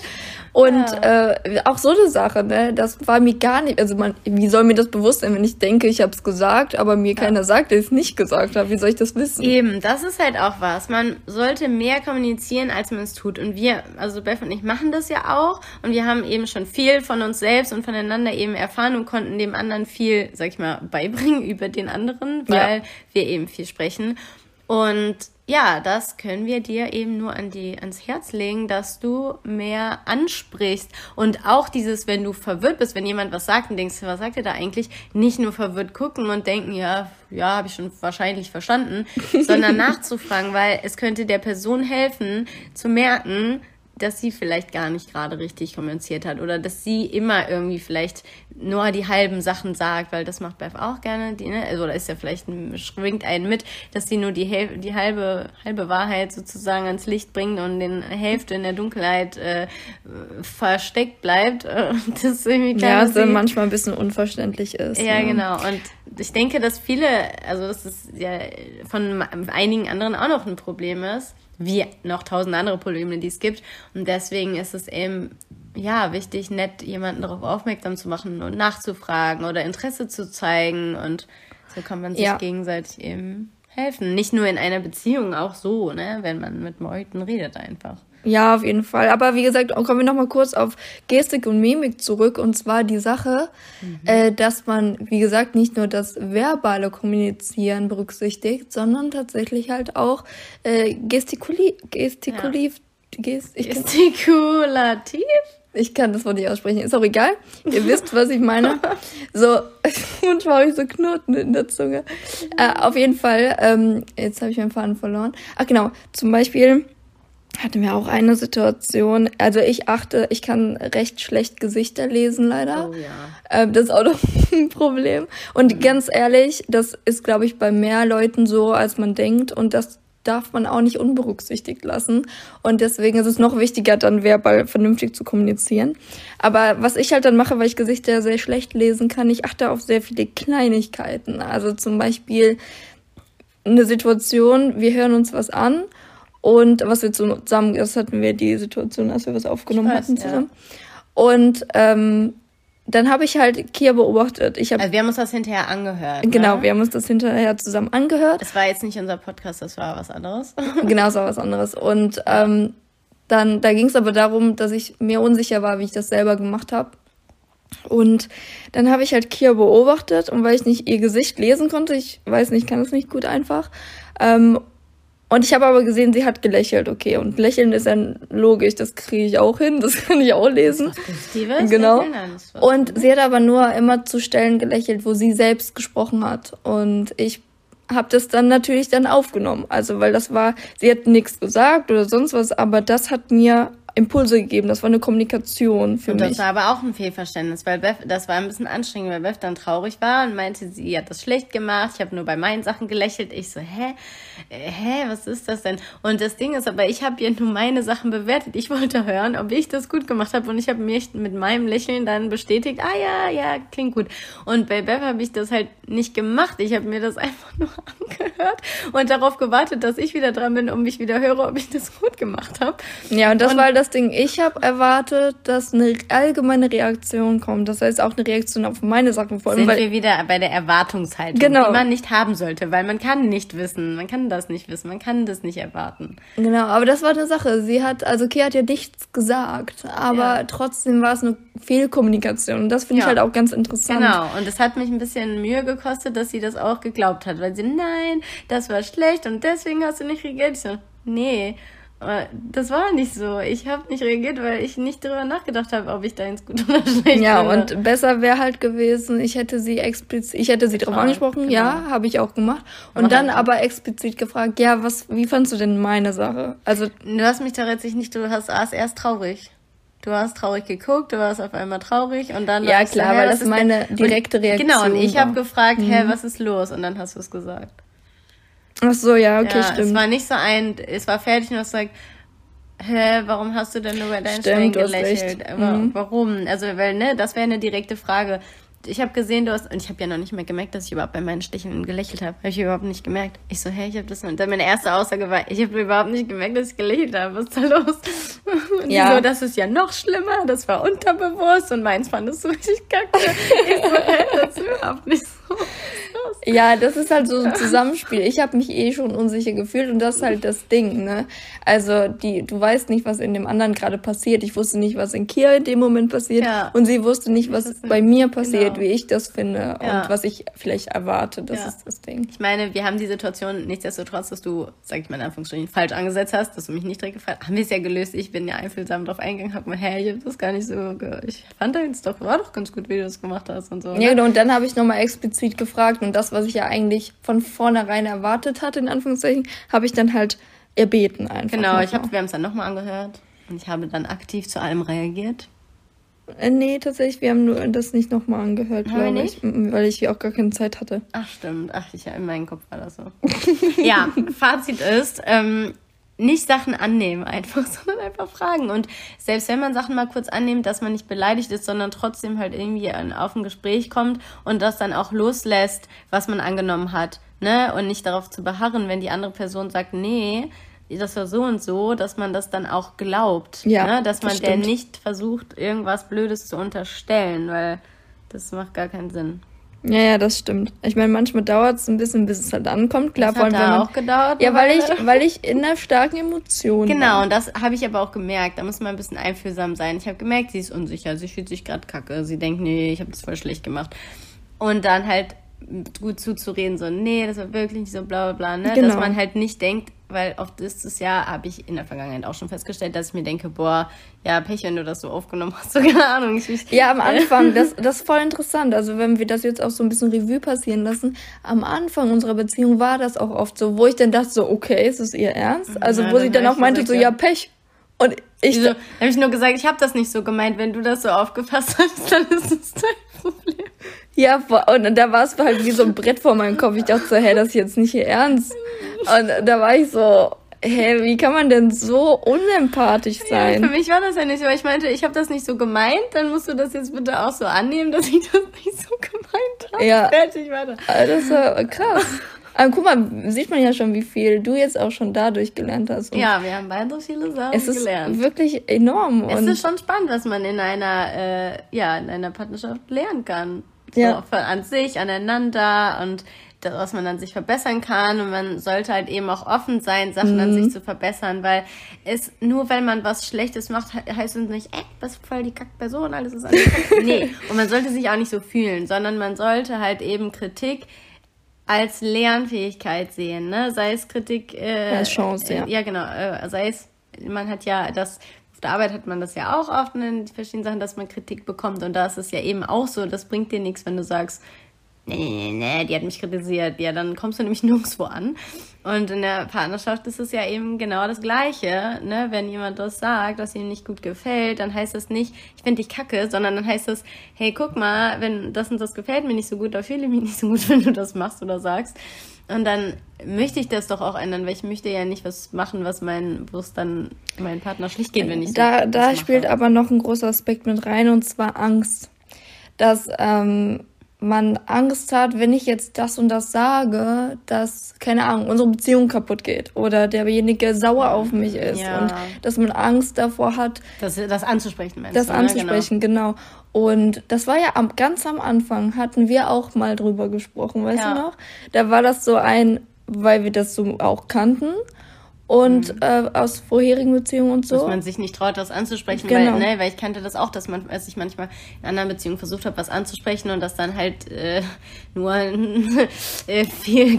Speaker 1: Und ja. äh, auch so eine Sache, ne? Das war mir gar nicht, also man, wie soll mir das bewusst sein, wenn ich denke, ich habe es gesagt, aber mir ja. keiner sagt, ich es nicht gesagt habe. Wie soll ich das wissen?
Speaker 2: Eben, das ist halt auch was. Man sollte mehr kommunizieren, als man es tut. Und wir, also Beth und ich machen das ja auch. Und wir haben eben schon viel von uns selbst und voneinander eben erfahren und konnten dem anderen viel, sag ich mal, beibringen über den anderen, weil ja. wir eben viel sprechen. Und ja, das können wir dir eben nur an die, ans Herz legen, dass du mehr ansprichst. Und auch dieses, wenn du verwirrt bist, wenn jemand was sagt und denkst, was sagt er da eigentlich, nicht nur verwirrt gucken und denken, ja, ja, habe ich schon wahrscheinlich verstanden, sondern nachzufragen, weil es könnte der Person helfen, zu merken, dass sie vielleicht gar nicht gerade richtig kommuniziert hat oder dass sie immer irgendwie vielleicht nur die halben Sachen sagt, weil das macht Beth auch gerne, die, ne? also da ist ja vielleicht, schwingt einen mit, dass sie nur die, die halbe, halbe Wahrheit sozusagen ans Licht bringt und den Hälfte in der Dunkelheit äh, versteckt bleibt.
Speaker 1: das irgendwie ja, es dann manchmal ein bisschen unverständlich ist.
Speaker 2: Ja, ne? genau. Und ich denke, dass viele, also das ist ja von einigen anderen auch noch ein Problem ist, wie noch tausend andere Probleme, die es gibt. Und deswegen ist es eben ja wichtig, nett jemanden darauf aufmerksam zu machen und nachzufragen oder Interesse zu zeigen. Und so kann man sich ja. gegenseitig eben helfen. Nicht nur in einer Beziehung, auch so, ne, wenn man mit Leuten redet einfach.
Speaker 1: Ja, auf jeden Fall. Aber wie gesagt, kommen wir nochmal kurz auf Gestik und Mimik zurück. Und zwar die Sache, mhm. äh, dass man, wie gesagt, nicht nur das verbale Kommunizieren berücksichtigt, sondern tatsächlich halt auch äh, gestikuli gestikulativ. Ja. Gest Gestikulativ? Ich kann das Wort nicht aussprechen, ist auch egal. Ihr wisst, was ich meine. So, und habe ich so Knoten in der Zunge. Äh, auf jeden Fall, ähm, jetzt habe ich meinen Faden verloren. Ach genau, zum Beispiel hatten wir auch eine Situation. Also ich achte, ich kann recht schlecht Gesichter lesen, leider. Oh ja. Ähm, das ist auch noch ein Problem. Und mhm. ganz ehrlich, das ist, glaube ich, bei mehr Leuten so, als man denkt. Und das darf man auch nicht unberücksichtigt lassen. Und deswegen ist es noch wichtiger, dann verbal vernünftig zu kommunizieren. Aber was ich halt dann mache, weil ich Gesichter sehr schlecht lesen kann, ich achte auf sehr viele Kleinigkeiten. Also zum Beispiel eine Situation, wir hören uns was an und was wir zusammen, das hatten wir die Situation, als wir was aufgenommen weiß, hatten zusammen. Ja. Und ähm, dann habe ich halt Kia beobachtet. Ich
Speaker 2: hab, also wir haben uns das hinterher angehört.
Speaker 1: Genau, ne? wir haben uns das hinterher zusammen angehört.
Speaker 2: Das war jetzt nicht unser Podcast, das war was anderes.
Speaker 1: genau, es war was anderes. Und ähm, dann, da ging es aber darum, dass ich mir unsicher war, wie ich das selber gemacht habe. Und dann habe ich halt Kia beobachtet und weil ich nicht ihr Gesicht lesen konnte, ich weiß nicht, kann es nicht gut einfach, ähm, und ich habe aber gesehen, sie hat gelächelt, okay. Und lächeln ist dann logisch, das kriege ich auch hin, das kann ich auch lesen. Das Positives? Genau. Und sie hat aber nur immer zu Stellen gelächelt, wo sie selbst gesprochen hat. Und ich habe das dann natürlich dann aufgenommen. Also, weil das war, sie hat nichts gesagt oder sonst was, aber das hat mir Impulse gegeben. Das war eine Kommunikation für
Speaker 2: und
Speaker 1: mich.
Speaker 2: Das war aber auch ein Fehlverständnis, weil Beth, das war ein bisschen anstrengend, weil Beth dann traurig war und meinte, sie hat das schlecht gemacht. Ich habe nur bei meinen Sachen gelächelt. Ich so, hä, hä, was ist das denn? Und das Ding ist, aber ich habe ja nur meine Sachen bewertet. Ich wollte hören, ob ich das gut gemacht habe und ich habe mich mit meinem Lächeln dann bestätigt. Ah ja, ja, klingt gut. Und bei Beth habe ich das halt nicht gemacht. Ich habe mir das einfach nur angehört und darauf gewartet, dass ich wieder dran bin und mich wieder höre, ob ich das gut gemacht habe.
Speaker 1: Ja, und das und war das Ding. Ich habe erwartet, dass eine allgemeine Reaktion kommt. Das heißt auch eine Reaktion auf meine Sachen.
Speaker 2: Vor allem, Sind weil wir wieder bei der Erwartungshaltung, genau. die man nicht haben sollte, weil man kann nicht wissen, man kann das nicht wissen, man kann das nicht erwarten.
Speaker 1: Genau, aber das war eine Sache. Sie hat, also Kia hat ja nichts gesagt, aber ja. trotzdem war es eine Fehlkommunikation. Und das finde ja. ich halt auch ganz interessant.
Speaker 2: Genau, und es hat mich ein bisschen Mühe gekostet, dass sie das auch geglaubt hat, weil sie, nein, das war schlecht und deswegen hast du nicht reagiert. Ich so, nee, das war nicht so. Ich habe nicht reagiert, weil ich nicht darüber nachgedacht habe, ob ich da ins gut oder schlecht
Speaker 1: Ja, finde. und besser wäre halt gewesen, ich hätte sie explizit, ich hätte sie darauf angesprochen, genau. ja, habe ich auch gemacht. Und Mach dann halt. aber explizit gefragt, ja, was, wie fandst du denn meine Sache? Also
Speaker 2: du hast mich da letztlich nicht, du hast erst traurig. du hast traurig geguckt, du warst auf einmal traurig und dann ja klar, du, weil das meine direkte Reaktion. Genau und ich habe gefragt, mhm. hä, was ist los? Und dann hast du es gesagt.
Speaker 1: Ach so, ja, okay, ja, stimmt.
Speaker 2: Es war nicht so ein, es war fertig und du hast gesagt, hä, warum hast du denn nur über deinen Stein gelächelt? Aber mhm. warum? Also, weil, ne, das wäre eine direkte Frage ich habe gesehen, du hast, und ich habe ja noch nicht mehr gemerkt, dass ich überhaupt bei meinen Stichen gelächelt habe. Habe ich überhaupt nicht gemerkt. Ich so, hey, ich habe das, und dann meine erste Aussage war, ich habe überhaupt nicht gemerkt, dass ich gelächelt habe. Was ist da los? Und ja. so, das ist ja noch schlimmer, das war unterbewusst und meins fandest du richtig kacke. ich so, hey, das ist überhaupt nicht so.
Speaker 1: Ja, das ist halt so ein Zusammenspiel. Ich habe mich eh schon unsicher gefühlt und das ist halt das Ding, ne? Also, die, du weißt nicht, was in dem anderen gerade passiert. Ich wusste nicht, was in Kia in dem Moment passiert. Ja. Und sie wusste nicht, was bei mir passiert, genau. wie ich das finde ja. und was ich vielleicht erwarte. Das ja. ist das Ding.
Speaker 2: Ich meine, wir haben die Situation nichtsdestotrotz, dass du, sag ich mal in Anführungsstrichen, falsch angesetzt hast, dass du mich nicht direkt gefragt hast. Haben wir es ja gelöst. Ich bin ja einfühlsam drauf eingegangen, hab mir, hä, ich hab das gar nicht so, ich fand das doch, war doch ganz gut, wie du das gemacht hast und so.
Speaker 1: Ja, ne? genau. Und dann habe ich nochmal explizit gefragt und das, was ich ja eigentlich von vornherein erwartet hatte, in Anführungszeichen, habe ich dann halt erbeten einfach.
Speaker 2: Genau, ich hab, wir haben es dann nochmal angehört und ich habe dann aktiv zu allem reagiert.
Speaker 1: Äh, nee, tatsächlich, wir haben nur das nicht nochmal angehört, glaube ich, weil ich auch gar keine Zeit hatte.
Speaker 2: Ach, stimmt. Ach, ich, in meinem Kopf war das so. ja, Fazit ist, ähm, nicht Sachen annehmen einfach, sondern einfach fragen. Und selbst wenn man Sachen mal kurz annimmt, dass man nicht beleidigt ist, sondern trotzdem halt irgendwie auf ein Gespräch kommt und das dann auch loslässt, was man angenommen hat. Ne? Und nicht darauf zu beharren, wenn die andere Person sagt, nee, das war so und so, dass man das dann auch glaubt. Ja, ne? Dass man der nicht versucht, irgendwas Blödes zu unterstellen, weil das macht gar keinen Sinn.
Speaker 1: Ja, ja, das stimmt. Ich meine, manchmal dauert es ein bisschen, bis es halt ankommt. Klar, das hat da auch gedauert. Ja, weil ich, weil ich in einer starken Emotion
Speaker 2: Genau, war. und das habe ich aber auch gemerkt. Da muss man ein bisschen einfühlsam sein. Ich habe gemerkt, sie ist unsicher, sie fühlt sich gerade kacke. Sie denkt, nee, ich habe das voll schlecht gemacht. Und dann halt gut zuzureden, so, nee, das war wirklich nicht so bla bla bla, ne? Genau. Dass man halt nicht denkt, weil oft ist es ja, habe ich in der Vergangenheit auch schon festgestellt, dass ich mir denke, boah, ja, Pech, wenn du das so aufgenommen hast, so keine Ahnung. Ich,
Speaker 1: ja, am Anfang, das, das ist voll interessant. Also wenn wir das jetzt auch so ein bisschen Revue passieren lassen, am Anfang unserer Beziehung war das auch oft so, wo ich dann dachte so, okay, ist es ihr Ernst? Also ja, wo sie dann auch meinte gesagt, so, ja, Pech. Und ich
Speaker 2: so, habe ich nur gesagt, ich habe das nicht so gemeint. Wenn du das so aufgefasst hast, dann ist es dein Problem.
Speaker 1: Ja, und da war es halt wie so ein Brett vor meinem Kopf. Ich dachte so, hä, das ist jetzt nicht ihr Ernst. Und da war ich so, hä, wie kann man denn so unempathisch sein?
Speaker 2: Ja, für mich war das ja nicht so, weil ich meinte, ich habe das nicht so gemeint, dann musst du das jetzt bitte auch so annehmen, dass ich das nicht so gemeint habe. Ja. Fertig,
Speaker 1: weiter. Das ist ja krass. Aber guck mal, sieht man ja schon, wie viel du jetzt auch schon dadurch gelernt hast.
Speaker 2: Und ja, wir haben beide viele Sachen
Speaker 1: es ist gelernt. wirklich enorm.
Speaker 2: Es ist schon spannend, was man in einer, äh, ja, in einer Partnerschaft lernen kann. So, ja. Von an sich, aneinander und das, was man an sich verbessern kann. Und man sollte halt eben auch offen sein, Sachen mhm. an sich zu verbessern, weil es nur wenn man was Schlechtes macht, heißt es nicht, ey, was voll die Kackperson, alles ist alles Nee. Und man sollte sich auch nicht so fühlen, sondern man sollte halt eben Kritik als Lernfähigkeit sehen, ne? Sei es Kritik, äh, als Chance, ja. Äh, ja, genau. Äh, sei es, man hat ja das der Arbeit hat man das ja auch oft in verschiedenen Sachen, dass man Kritik bekommt. Und da ist es ja eben auch so, das bringt dir nichts, wenn du sagst, nee, nee, nee, die hat mich kritisiert. Ja, dann kommst du nämlich nirgendwo an. Und in der Partnerschaft ist es ja eben genau das Gleiche. Ne? Wenn jemand das sagt, was ihm nicht gut gefällt, dann heißt das nicht, ich finde dich kacke, sondern dann heißt das, hey, guck mal, wenn das und das gefällt mir nicht so gut, da fühle ich mich nicht so gut, wenn du das machst oder sagst. Und dann möchte ich das doch auch ändern, weil ich möchte ja nicht was machen, was mein, wo es dann mein Partner schlicht geht, wenn ich
Speaker 1: Da, so da spielt aber noch ein großer Aspekt mit rein und zwar Angst. Dass ähm, man Angst hat, wenn ich jetzt das und das sage, dass, keine Ahnung, unsere Beziehung kaputt geht oder derjenige sauer auf mich ist ja. und dass man Angst davor hat.
Speaker 2: Das, das anzusprechen,
Speaker 1: meinst Das du, ne? anzusprechen, genau. genau. Und das war ja am, ganz am Anfang, hatten wir auch mal drüber gesprochen, weißt ja. du noch? Da war das so ein, weil wir das so auch kannten und mhm. äh, aus vorherigen Beziehungen und so.
Speaker 2: Dass man sich nicht traut, was anzusprechen, genau. weil, ne, weil ich kannte das auch, dass man, als ich manchmal in anderen Beziehungen versucht habe, was anzusprechen und das dann halt äh, nur äh, viel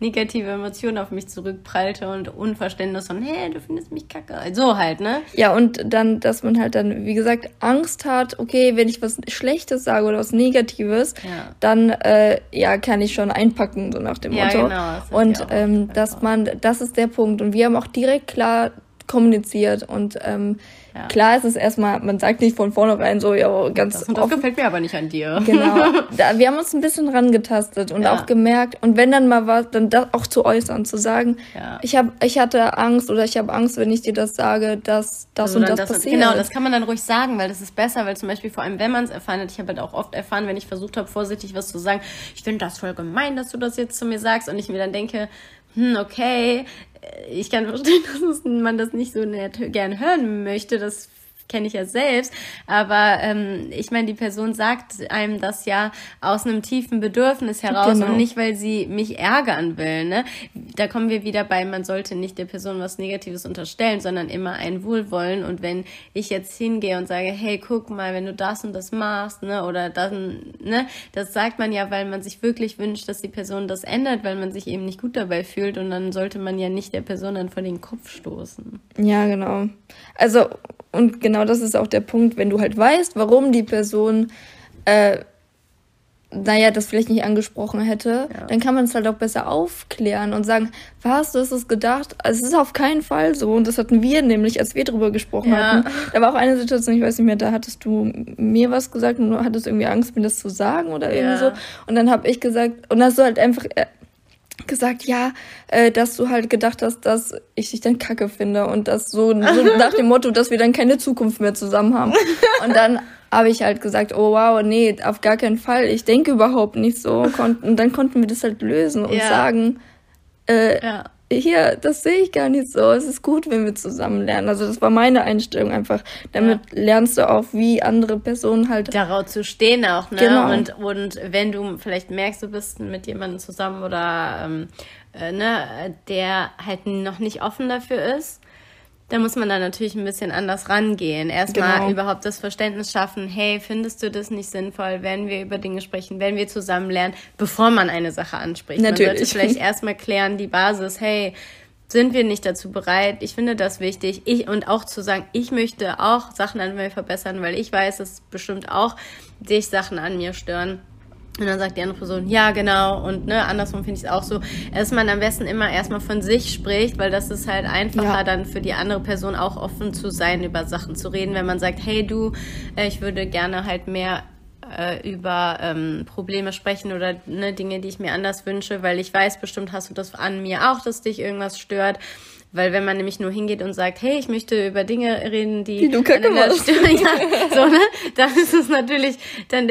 Speaker 2: negative Emotionen auf mich zurückprallte und Unverständnis von, hey, du findest mich kacke. So halt, ne?
Speaker 1: Ja, und dann, dass man halt dann, wie gesagt, Angst hat, okay, wenn ich was Schlechtes sage oder was Negatives, ja. dann äh, ja, kann ich schon einpacken, so nach dem ja, Motto. Genau, das und ähm, dass man, das ist der Punkt. Und wir haben auch direkt klar kommuniziert und ähm, ja. Klar ist es erstmal, man sagt nicht von vornherein so, ja, ganz.
Speaker 2: Das, und das gefällt mir aber nicht an dir.
Speaker 1: Genau. Da, wir haben uns ein bisschen rangetastet und ja. auch gemerkt, und wenn dann mal was, dann das auch zu äußern, zu sagen, ja. ich habe, ich hatte Angst oder ich habe Angst, wenn ich dir das sage, dass das also und das, das passiert.
Speaker 2: Genau, das kann man dann ruhig sagen, weil das ist besser, weil zum Beispiel vor allem, wenn man es erfahren hat, ich habe halt auch oft erfahren, wenn ich versucht habe, vorsichtig was zu sagen, ich finde das voll gemein, dass du das jetzt zu mir sagst und ich mir dann denke, hm, okay, ich kann verstehen, dass man das nicht so nett gern hören möchte. Das kenne ich ja selbst. Aber ähm, ich meine, die Person sagt einem das ja aus einem tiefen Bedürfnis heraus genau. und nicht, weil sie mich ärgern will. Ne? Da kommen wir wieder bei, man sollte nicht der Person was Negatives unterstellen, sondern immer ein Wohlwollen. Und wenn ich jetzt hingehe und sage, hey, guck mal, wenn du das und das machst, ne, oder dann, ne, das sagt man ja, weil man sich wirklich wünscht, dass die Person das ändert, weil man sich eben nicht gut dabei fühlt. Und dann sollte man ja nicht der Person dann vor den Kopf stoßen.
Speaker 1: Ja, genau. Also und genau das ist auch der Punkt, wenn du halt weißt, warum die Person, äh, naja, das vielleicht nicht angesprochen hätte, ja. dann kann man es halt auch besser aufklären und sagen, was, du hast es gedacht? Also es ist auf keinen Fall so. Und das hatten wir nämlich, als wir drüber gesprochen ja. hatten. Da war auch eine Situation, ich weiß nicht mehr, da hattest du mir was gesagt und du hattest irgendwie Angst, mir das zu sagen oder ja. irgendwie so. Und dann habe ich gesagt, und hast du halt einfach äh, gesagt, ja, äh, dass du halt gedacht hast, dass ich dich dann kacke finde und das so, so nach dem Motto, dass wir dann keine Zukunft mehr zusammen haben. Und dann habe ich halt gesagt, oh wow, nee, auf gar keinen Fall. Ich denke überhaupt nicht so. Und dann konnten wir das halt lösen und ja. sagen, äh, ja hier, das sehe ich gar nicht so. Es ist gut, wenn wir zusammen lernen. Also das war meine Einstellung einfach. Damit ja. lernst du auch, wie andere Personen halt.
Speaker 2: Darauf zu stehen auch, ne? Genau. Und, und wenn du vielleicht merkst, du bist mit jemandem zusammen oder ähm, äh, ne, der halt noch nicht offen dafür ist, da muss man dann natürlich ein bisschen anders rangehen. Erstmal genau. überhaupt das Verständnis schaffen, hey, findest du das nicht sinnvoll, wenn wir über Dinge sprechen, wenn wir zusammen lernen, bevor man eine Sache anspricht. Natürlich. Man sollte vielleicht erstmal klären, die Basis, hey, sind wir nicht dazu bereit? Ich finde das wichtig. Ich, und auch zu sagen, ich möchte auch Sachen an mir verbessern, weil ich weiß, dass bestimmt auch dich Sachen an mir stören. Und dann sagt die andere Person, ja, genau. Und ne, andersrum finde ich es auch so, dass man am besten immer erstmal von sich spricht, weil das ist halt einfacher, ja. dann für die andere Person auch offen zu sein, über Sachen zu reden. Wenn man sagt, hey du, äh, ich würde gerne halt mehr äh, über ähm, Probleme sprechen oder ne, Dinge, die ich mir anders wünsche, weil ich weiß, bestimmt hast du das an mir auch, dass dich irgendwas stört. Weil wenn man nämlich nur hingeht und sagt, hey, ich möchte über Dinge reden, die, die du kacke machst. ja, so, ne? Dann ist es natürlich, dann,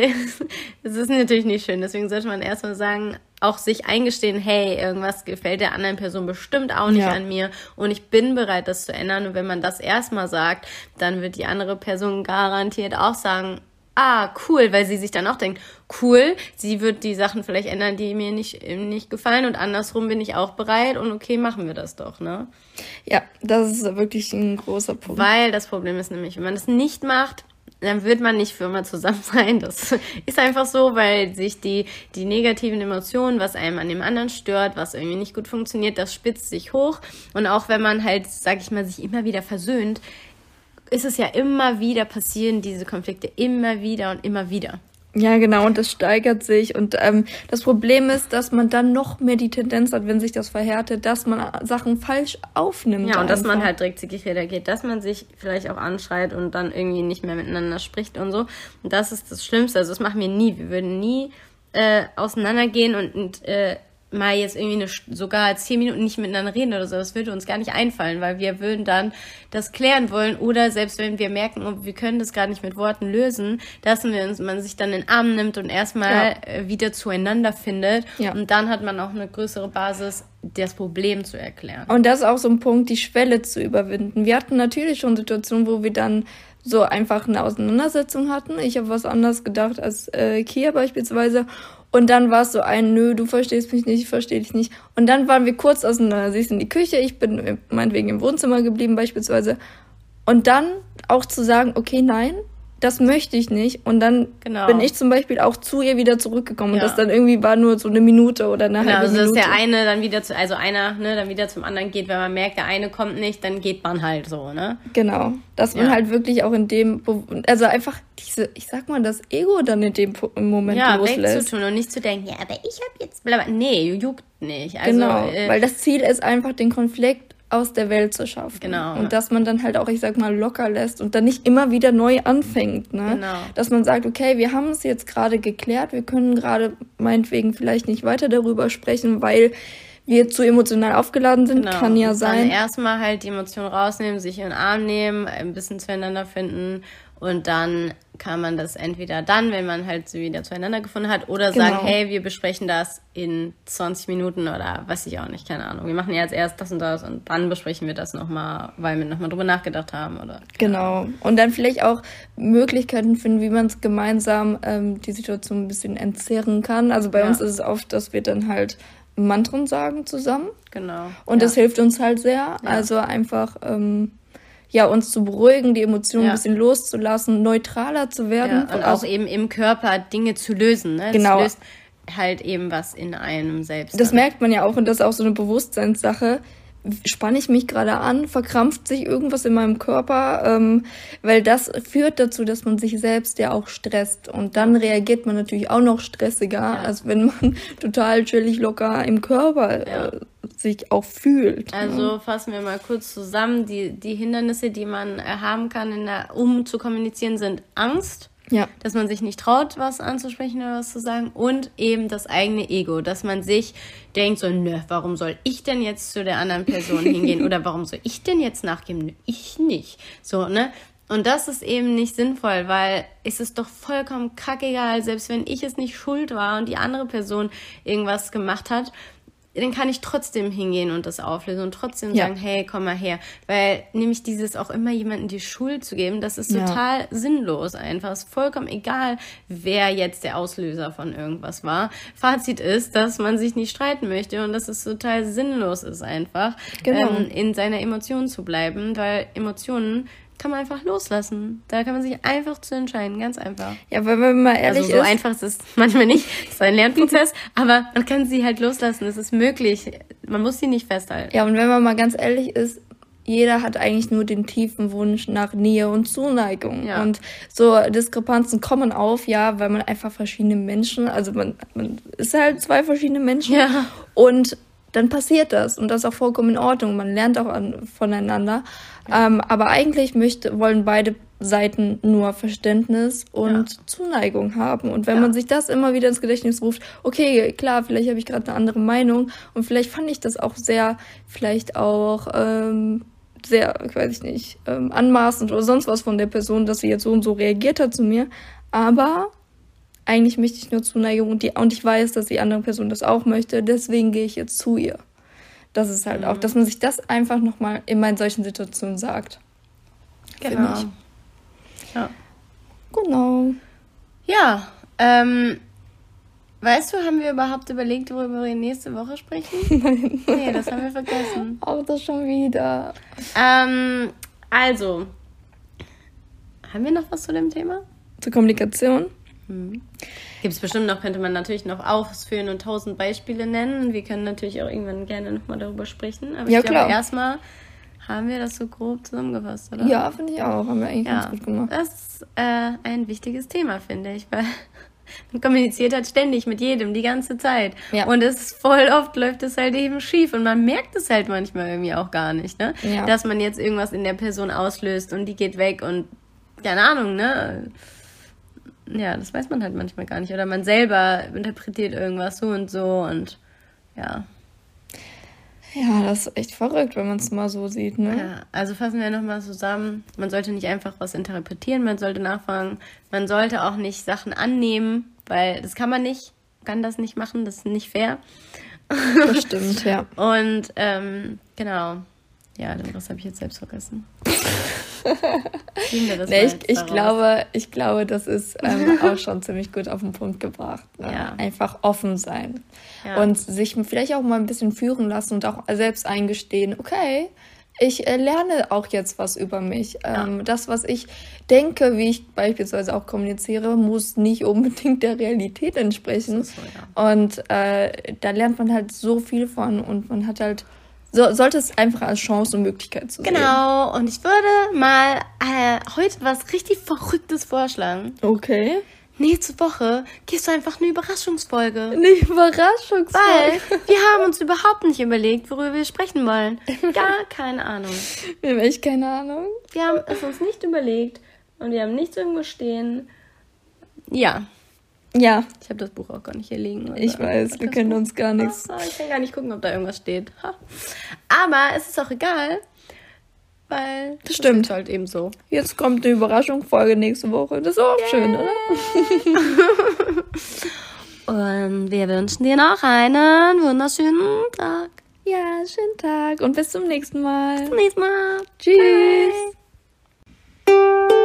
Speaker 2: das ist natürlich nicht schön. Deswegen sollte man erstmal sagen, auch sich eingestehen, hey, irgendwas gefällt der anderen Person bestimmt auch nicht ja. an mir und ich bin bereit, das zu ändern. Und wenn man das erstmal sagt, dann wird die andere Person garantiert auch sagen, ah, cool, weil sie sich dann auch denkt, cool, sie wird die Sachen vielleicht ändern, die mir nicht, nicht gefallen und andersrum bin ich auch bereit und okay, machen wir das doch, ne?
Speaker 1: Ja, das ist wirklich ein großer Punkt.
Speaker 2: Weil das Problem ist nämlich, wenn man das nicht macht, dann wird man nicht für immer zusammen sein. Das ist einfach so, weil sich die, die negativen Emotionen, was einem an dem anderen stört, was irgendwie nicht gut funktioniert, das spitzt sich hoch. Und auch wenn man halt, sag ich mal, sich immer wieder versöhnt, ist es ja immer wieder passieren, diese Konflikte immer wieder und immer wieder.
Speaker 1: Ja, genau, und das steigert sich. Und ähm, das Problem ist, dass man dann noch mehr die Tendenz hat, wenn sich das verhärtet, dass man Sachen falsch aufnimmt.
Speaker 2: Ja, und einfach. dass man halt direkt zickig reagiert, dass man sich vielleicht auch anschreit und dann irgendwie nicht mehr miteinander spricht und so. Und das ist das Schlimmste. Also das machen wir nie. Wir würden nie äh, auseinandergehen und, und äh, mal jetzt irgendwie eine, sogar zehn Minuten nicht miteinander reden oder so, das würde uns gar nicht einfallen, weil wir würden dann das klären wollen oder selbst wenn wir merken, oh, wir können das gar nicht mit Worten lösen, dass wir uns, man sich dann in den Arm nimmt und erstmal ja. Äh, wieder zueinander findet ja. und dann hat man auch eine größere Basis, das Problem zu erklären.
Speaker 1: Und das ist auch so ein Punkt, die Schwelle zu überwinden. Wir hatten natürlich schon Situationen, wo wir dann so einfach eine Auseinandersetzung hatten. Ich habe was anders gedacht als äh, Kia beispielsweise. Und dann war es so ein, nö, du verstehst mich nicht, ich verstehe dich nicht. Und dann waren wir kurz auseinander. Sie ist in die Küche, ich bin meinetwegen im Wohnzimmer geblieben beispielsweise. Und dann auch zu sagen, okay, nein, das möchte ich nicht. Und dann genau. bin ich zum Beispiel auch zu ihr wieder zurückgekommen. Ja. Und das dann irgendwie war nur so eine Minute oder eine genau, halbe
Speaker 2: also
Speaker 1: Minute.
Speaker 2: Also dass der eine dann wieder zu, also einer, ne, dann wieder zum anderen geht, wenn man merkt, der eine kommt nicht, dann geht man halt so, ne?
Speaker 1: Genau. Dass man ja. halt wirklich auch in dem, also einfach diese, ich sag mal, das Ego dann in dem Moment
Speaker 2: ja, loslässt. Ja, wegzutun und nicht zu denken, ja, aber ich hab jetzt, blablabla. nee, juckt nicht. Also,
Speaker 1: genau, äh, weil das Ziel ist einfach, den Konflikt aus der Welt zu schaffen. Genau. Und dass man dann halt auch, ich sag mal, locker lässt und dann nicht immer wieder neu anfängt. Ne? Genau. Dass man sagt, okay, wir haben es jetzt gerade geklärt, wir können gerade meinetwegen vielleicht nicht weiter darüber sprechen, weil wir zu emotional aufgeladen sind, genau. kann ja sein.
Speaker 2: Dann erstmal halt die Emotionen rausnehmen, sich in den Arm nehmen, ein bisschen zueinander finden und dann kann man das entweder dann, wenn man halt so wieder zueinander gefunden hat, oder genau. sagen, hey, wir besprechen das in 20 Minuten oder weiß ich auch nicht, keine Ahnung. Wir machen jetzt erst das und das und dann besprechen wir das nochmal, weil wir nochmal drüber nachgedacht haben oder.
Speaker 1: Genau. Und dann vielleicht auch Möglichkeiten finden, wie man es gemeinsam ähm, die Situation ein bisschen entzerren kann. Also bei ja. uns ist es oft, dass wir dann halt Mantren sagen zusammen. Genau. Und ja. das hilft uns halt sehr. Ja. Also einfach ähm, ja, uns zu beruhigen, die Emotionen ja. ein bisschen loszulassen, neutraler zu werden.
Speaker 2: Ja, und auch eben im Körper Dinge zu lösen. Ne? Genau. Das löst halt eben was in einem selbst.
Speaker 1: Das merkt man ja auch und das ist auch so eine Bewusstseinssache spanne ich mich gerade an, verkrampft sich irgendwas in meinem Körper, ähm, weil das führt dazu, dass man sich selbst ja auch stresst und dann reagiert man natürlich auch noch stressiger, ja. als wenn man total chillig locker im Körper ja. äh, sich auch fühlt.
Speaker 2: Ne? Also ja. fassen wir mal kurz zusammen, die, die Hindernisse, die man haben kann, der, um zu kommunizieren, sind Angst, ja. Dass man sich nicht traut, was anzusprechen oder was zu sagen. Und eben das eigene Ego, dass man sich denkt so, nö, warum soll ich denn jetzt zu der anderen Person hingehen? oder warum soll ich denn jetzt nachgeben? Nö, ich nicht. So, ne? Und das ist eben nicht sinnvoll, weil es ist doch vollkommen kackegal, selbst wenn ich es nicht schuld war und die andere Person irgendwas gemacht hat, dann kann ich trotzdem hingehen und das auflösen und trotzdem ja. sagen, hey, komm mal her. Weil nämlich dieses auch immer jemandem die Schuld zu geben, das ist total ja. sinnlos einfach. Es ist vollkommen egal, wer jetzt der Auslöser von irgendwas war. Fazit ist, dass man sich nicht streiten möchte und dass es total sinnlos ist einfach, genau. ähm, in seiner Emotion zu bleiben, weil Emotionen kann man einfach loslassen. Da kann man sich einfach zu entscheiden, ganz einfach. Ja, weil wenn man mal ehrlich also so ist. so einfach ist es manchmal nicht. Es ist ein Lernprozess, aber man kann sie halt loslassen. Es ist möglich. Man muss sie nicht festhalten.
Speaker 1: Ja, und wenn man mal ganz ehrlich ist, jeder hat eigentlich nur den tiefen Wunsch nach Nähe und Zuneigung. Ja. Und so Diskrepanzen kommen auf, ja, weil man einfach verschiedene Menschen, also man, man ist halt zwei verschiedene Menschen. Ja. Und dann passiert das. Und das ist auch vollkommen in Ordnung. Man lernt auch an, voneinander. Ähm, aber eigentlich möchte, wollen beide Seiten nur Verständnis und ja. Zuneigung haben. Und wenn ja. man sich das immer wieder ins Gedächtnis ruft, okay, klar, vielleicht habe ich gerade eine andere Meinung und vielleicht fand ich das auch sehr, vielleicht auch ähm, sehr, ich weiß nicht, ähm, anmaßend oder sonst was von der Person, dass sie jetzt so und so reagiert hat zu mir. Aber eigentlich möchte ich nur Zuneigung und, die, und ich weiß, dass die andere Person das auch möchte, deswegen gehe ich jetzt zu ihr. Das ist halt mhm. auch, dass man sich das einfach nochmal immer in solchen Situationen sagt. Genau.
Speaker 2: Ja. Genau. Ja, ähm, weißt du, haben wir überhaupt überlegt, worüber wir nächste Woche sprechen? Nein. Nee, das haben wir vergessen.
Speaker 1: Auch das schon wieder.
Speaker 2: Ähm, also, haben wir noch was zu dem Thema?
Speaker 1: Zur Kommunikation?
Speaker 2: Hm. Gibt es bestimmt noch, könnte man natürlich noch ausführen und tausend Beispiele nennen. Wir können natürlich auch irgendwann gerne nochmal darüber sprechen. Aber ja, ich glaube, erstmal haben wir das so grob zusammengefasst, oder?
Speaker 1: Ja, finde ich auch. Haben wir eigentlich ja, ganz gut gemacht.
Speaker 2: Das ist äh, ein wichtiges Thema, finde ich, weil man kommuniziert halt ständig mit jedem, die ganze Zeit. Ja. Und es voll oft läuft es halt eben schief und man merkt es halt manchmal irgendwie auch gar nicht, ne? Ja. Dass man jetzt irgendwas in der Person auslöst und die geht weg und keine Ahnung, ne? Ja, das weiß man halt manchmal gar nicht. Oder man selber interpretiert irgendwas so und so und ja.
Speaker 1: Ja, das ist echt verrückt, wenn man es mal so sieht, ne?
Speaker 2: Ja, also fassen wir nochmal zusammen. Man sollte nicht einfach was interpretieren, man sollte nachfragen. Man sollte auch nicht Sachen annehmen, weil das kann man nicht, kann das nicht machen, das ist nicht fair. Das stimmt, ja. Und ähm, genau. Ja, den Rest habe ich jetzt selbst vergessen.
Speaker 1: nee, ich, ich glaube, ich glaube, das ist ähm, auch schon ziemlich gut auf den Punkt gebracht. Ne? Ja. Einfach offen sein ja. und sich vielleicht auch mal ein bisschen führen lassen und auch selbst eingestehen, okay, ich äh, lerne auch jetzt was über mich. Ähm, ja. Das, was ich denke, wie ich beispielsweise auch kommuniziere, muss nicht unbedingt der Realität entsprechen. So. Und äh, da lernt man halt so viel von und man hat halt so, sollte es einfach als Chance und Möglichkeit
Speaker 2: zu genau. sehen. Genau, und ich würde mal äh, heute was richtig Verrücktes vorschlagen. Okay. nächste Woche gehst du einfach eine Überraschungsfolge.
Speaker 1: Eine Überraschungsfolge?
Speaker 2: Weil wir haben uns überhaupt nicht überlegt, worüber wir sprechen wollen. Gar keine Ahnung.
Speaker 1: Wir haben echt keine Ahnung.
Speaker 2: Wir haben es uns nicht überlegt und wir haben nichts irgendwo stehen. Ja.
Speaker 1: Ja.
Speaker 2: Ich habe das Buch auch gar nicht hier liegen.
Speaker 1: Also ich weiß, wir können Buch? uns gar nichts.
Speaker 2: Oh, ich kann gar nicht gucken, ob da irgendwas steht. Aber es ist auch egal, weil
Speaker 1: das stimmt
Speaker 2: halt eben so.
Speaker 1: Jetzt kommt eine Überraschungsfolge nächste Woche. Das ist auch Yay. schön, oder?
Speaker 2: Und wir wünschen dir noch einen wunderschönen Tag.
Speaker 1: Ja, schönen Tag und bis zum nächsten Mal.
Speaker 2: Bis zum nächsten Mal.
Speaker 1: Tschüss. Bye.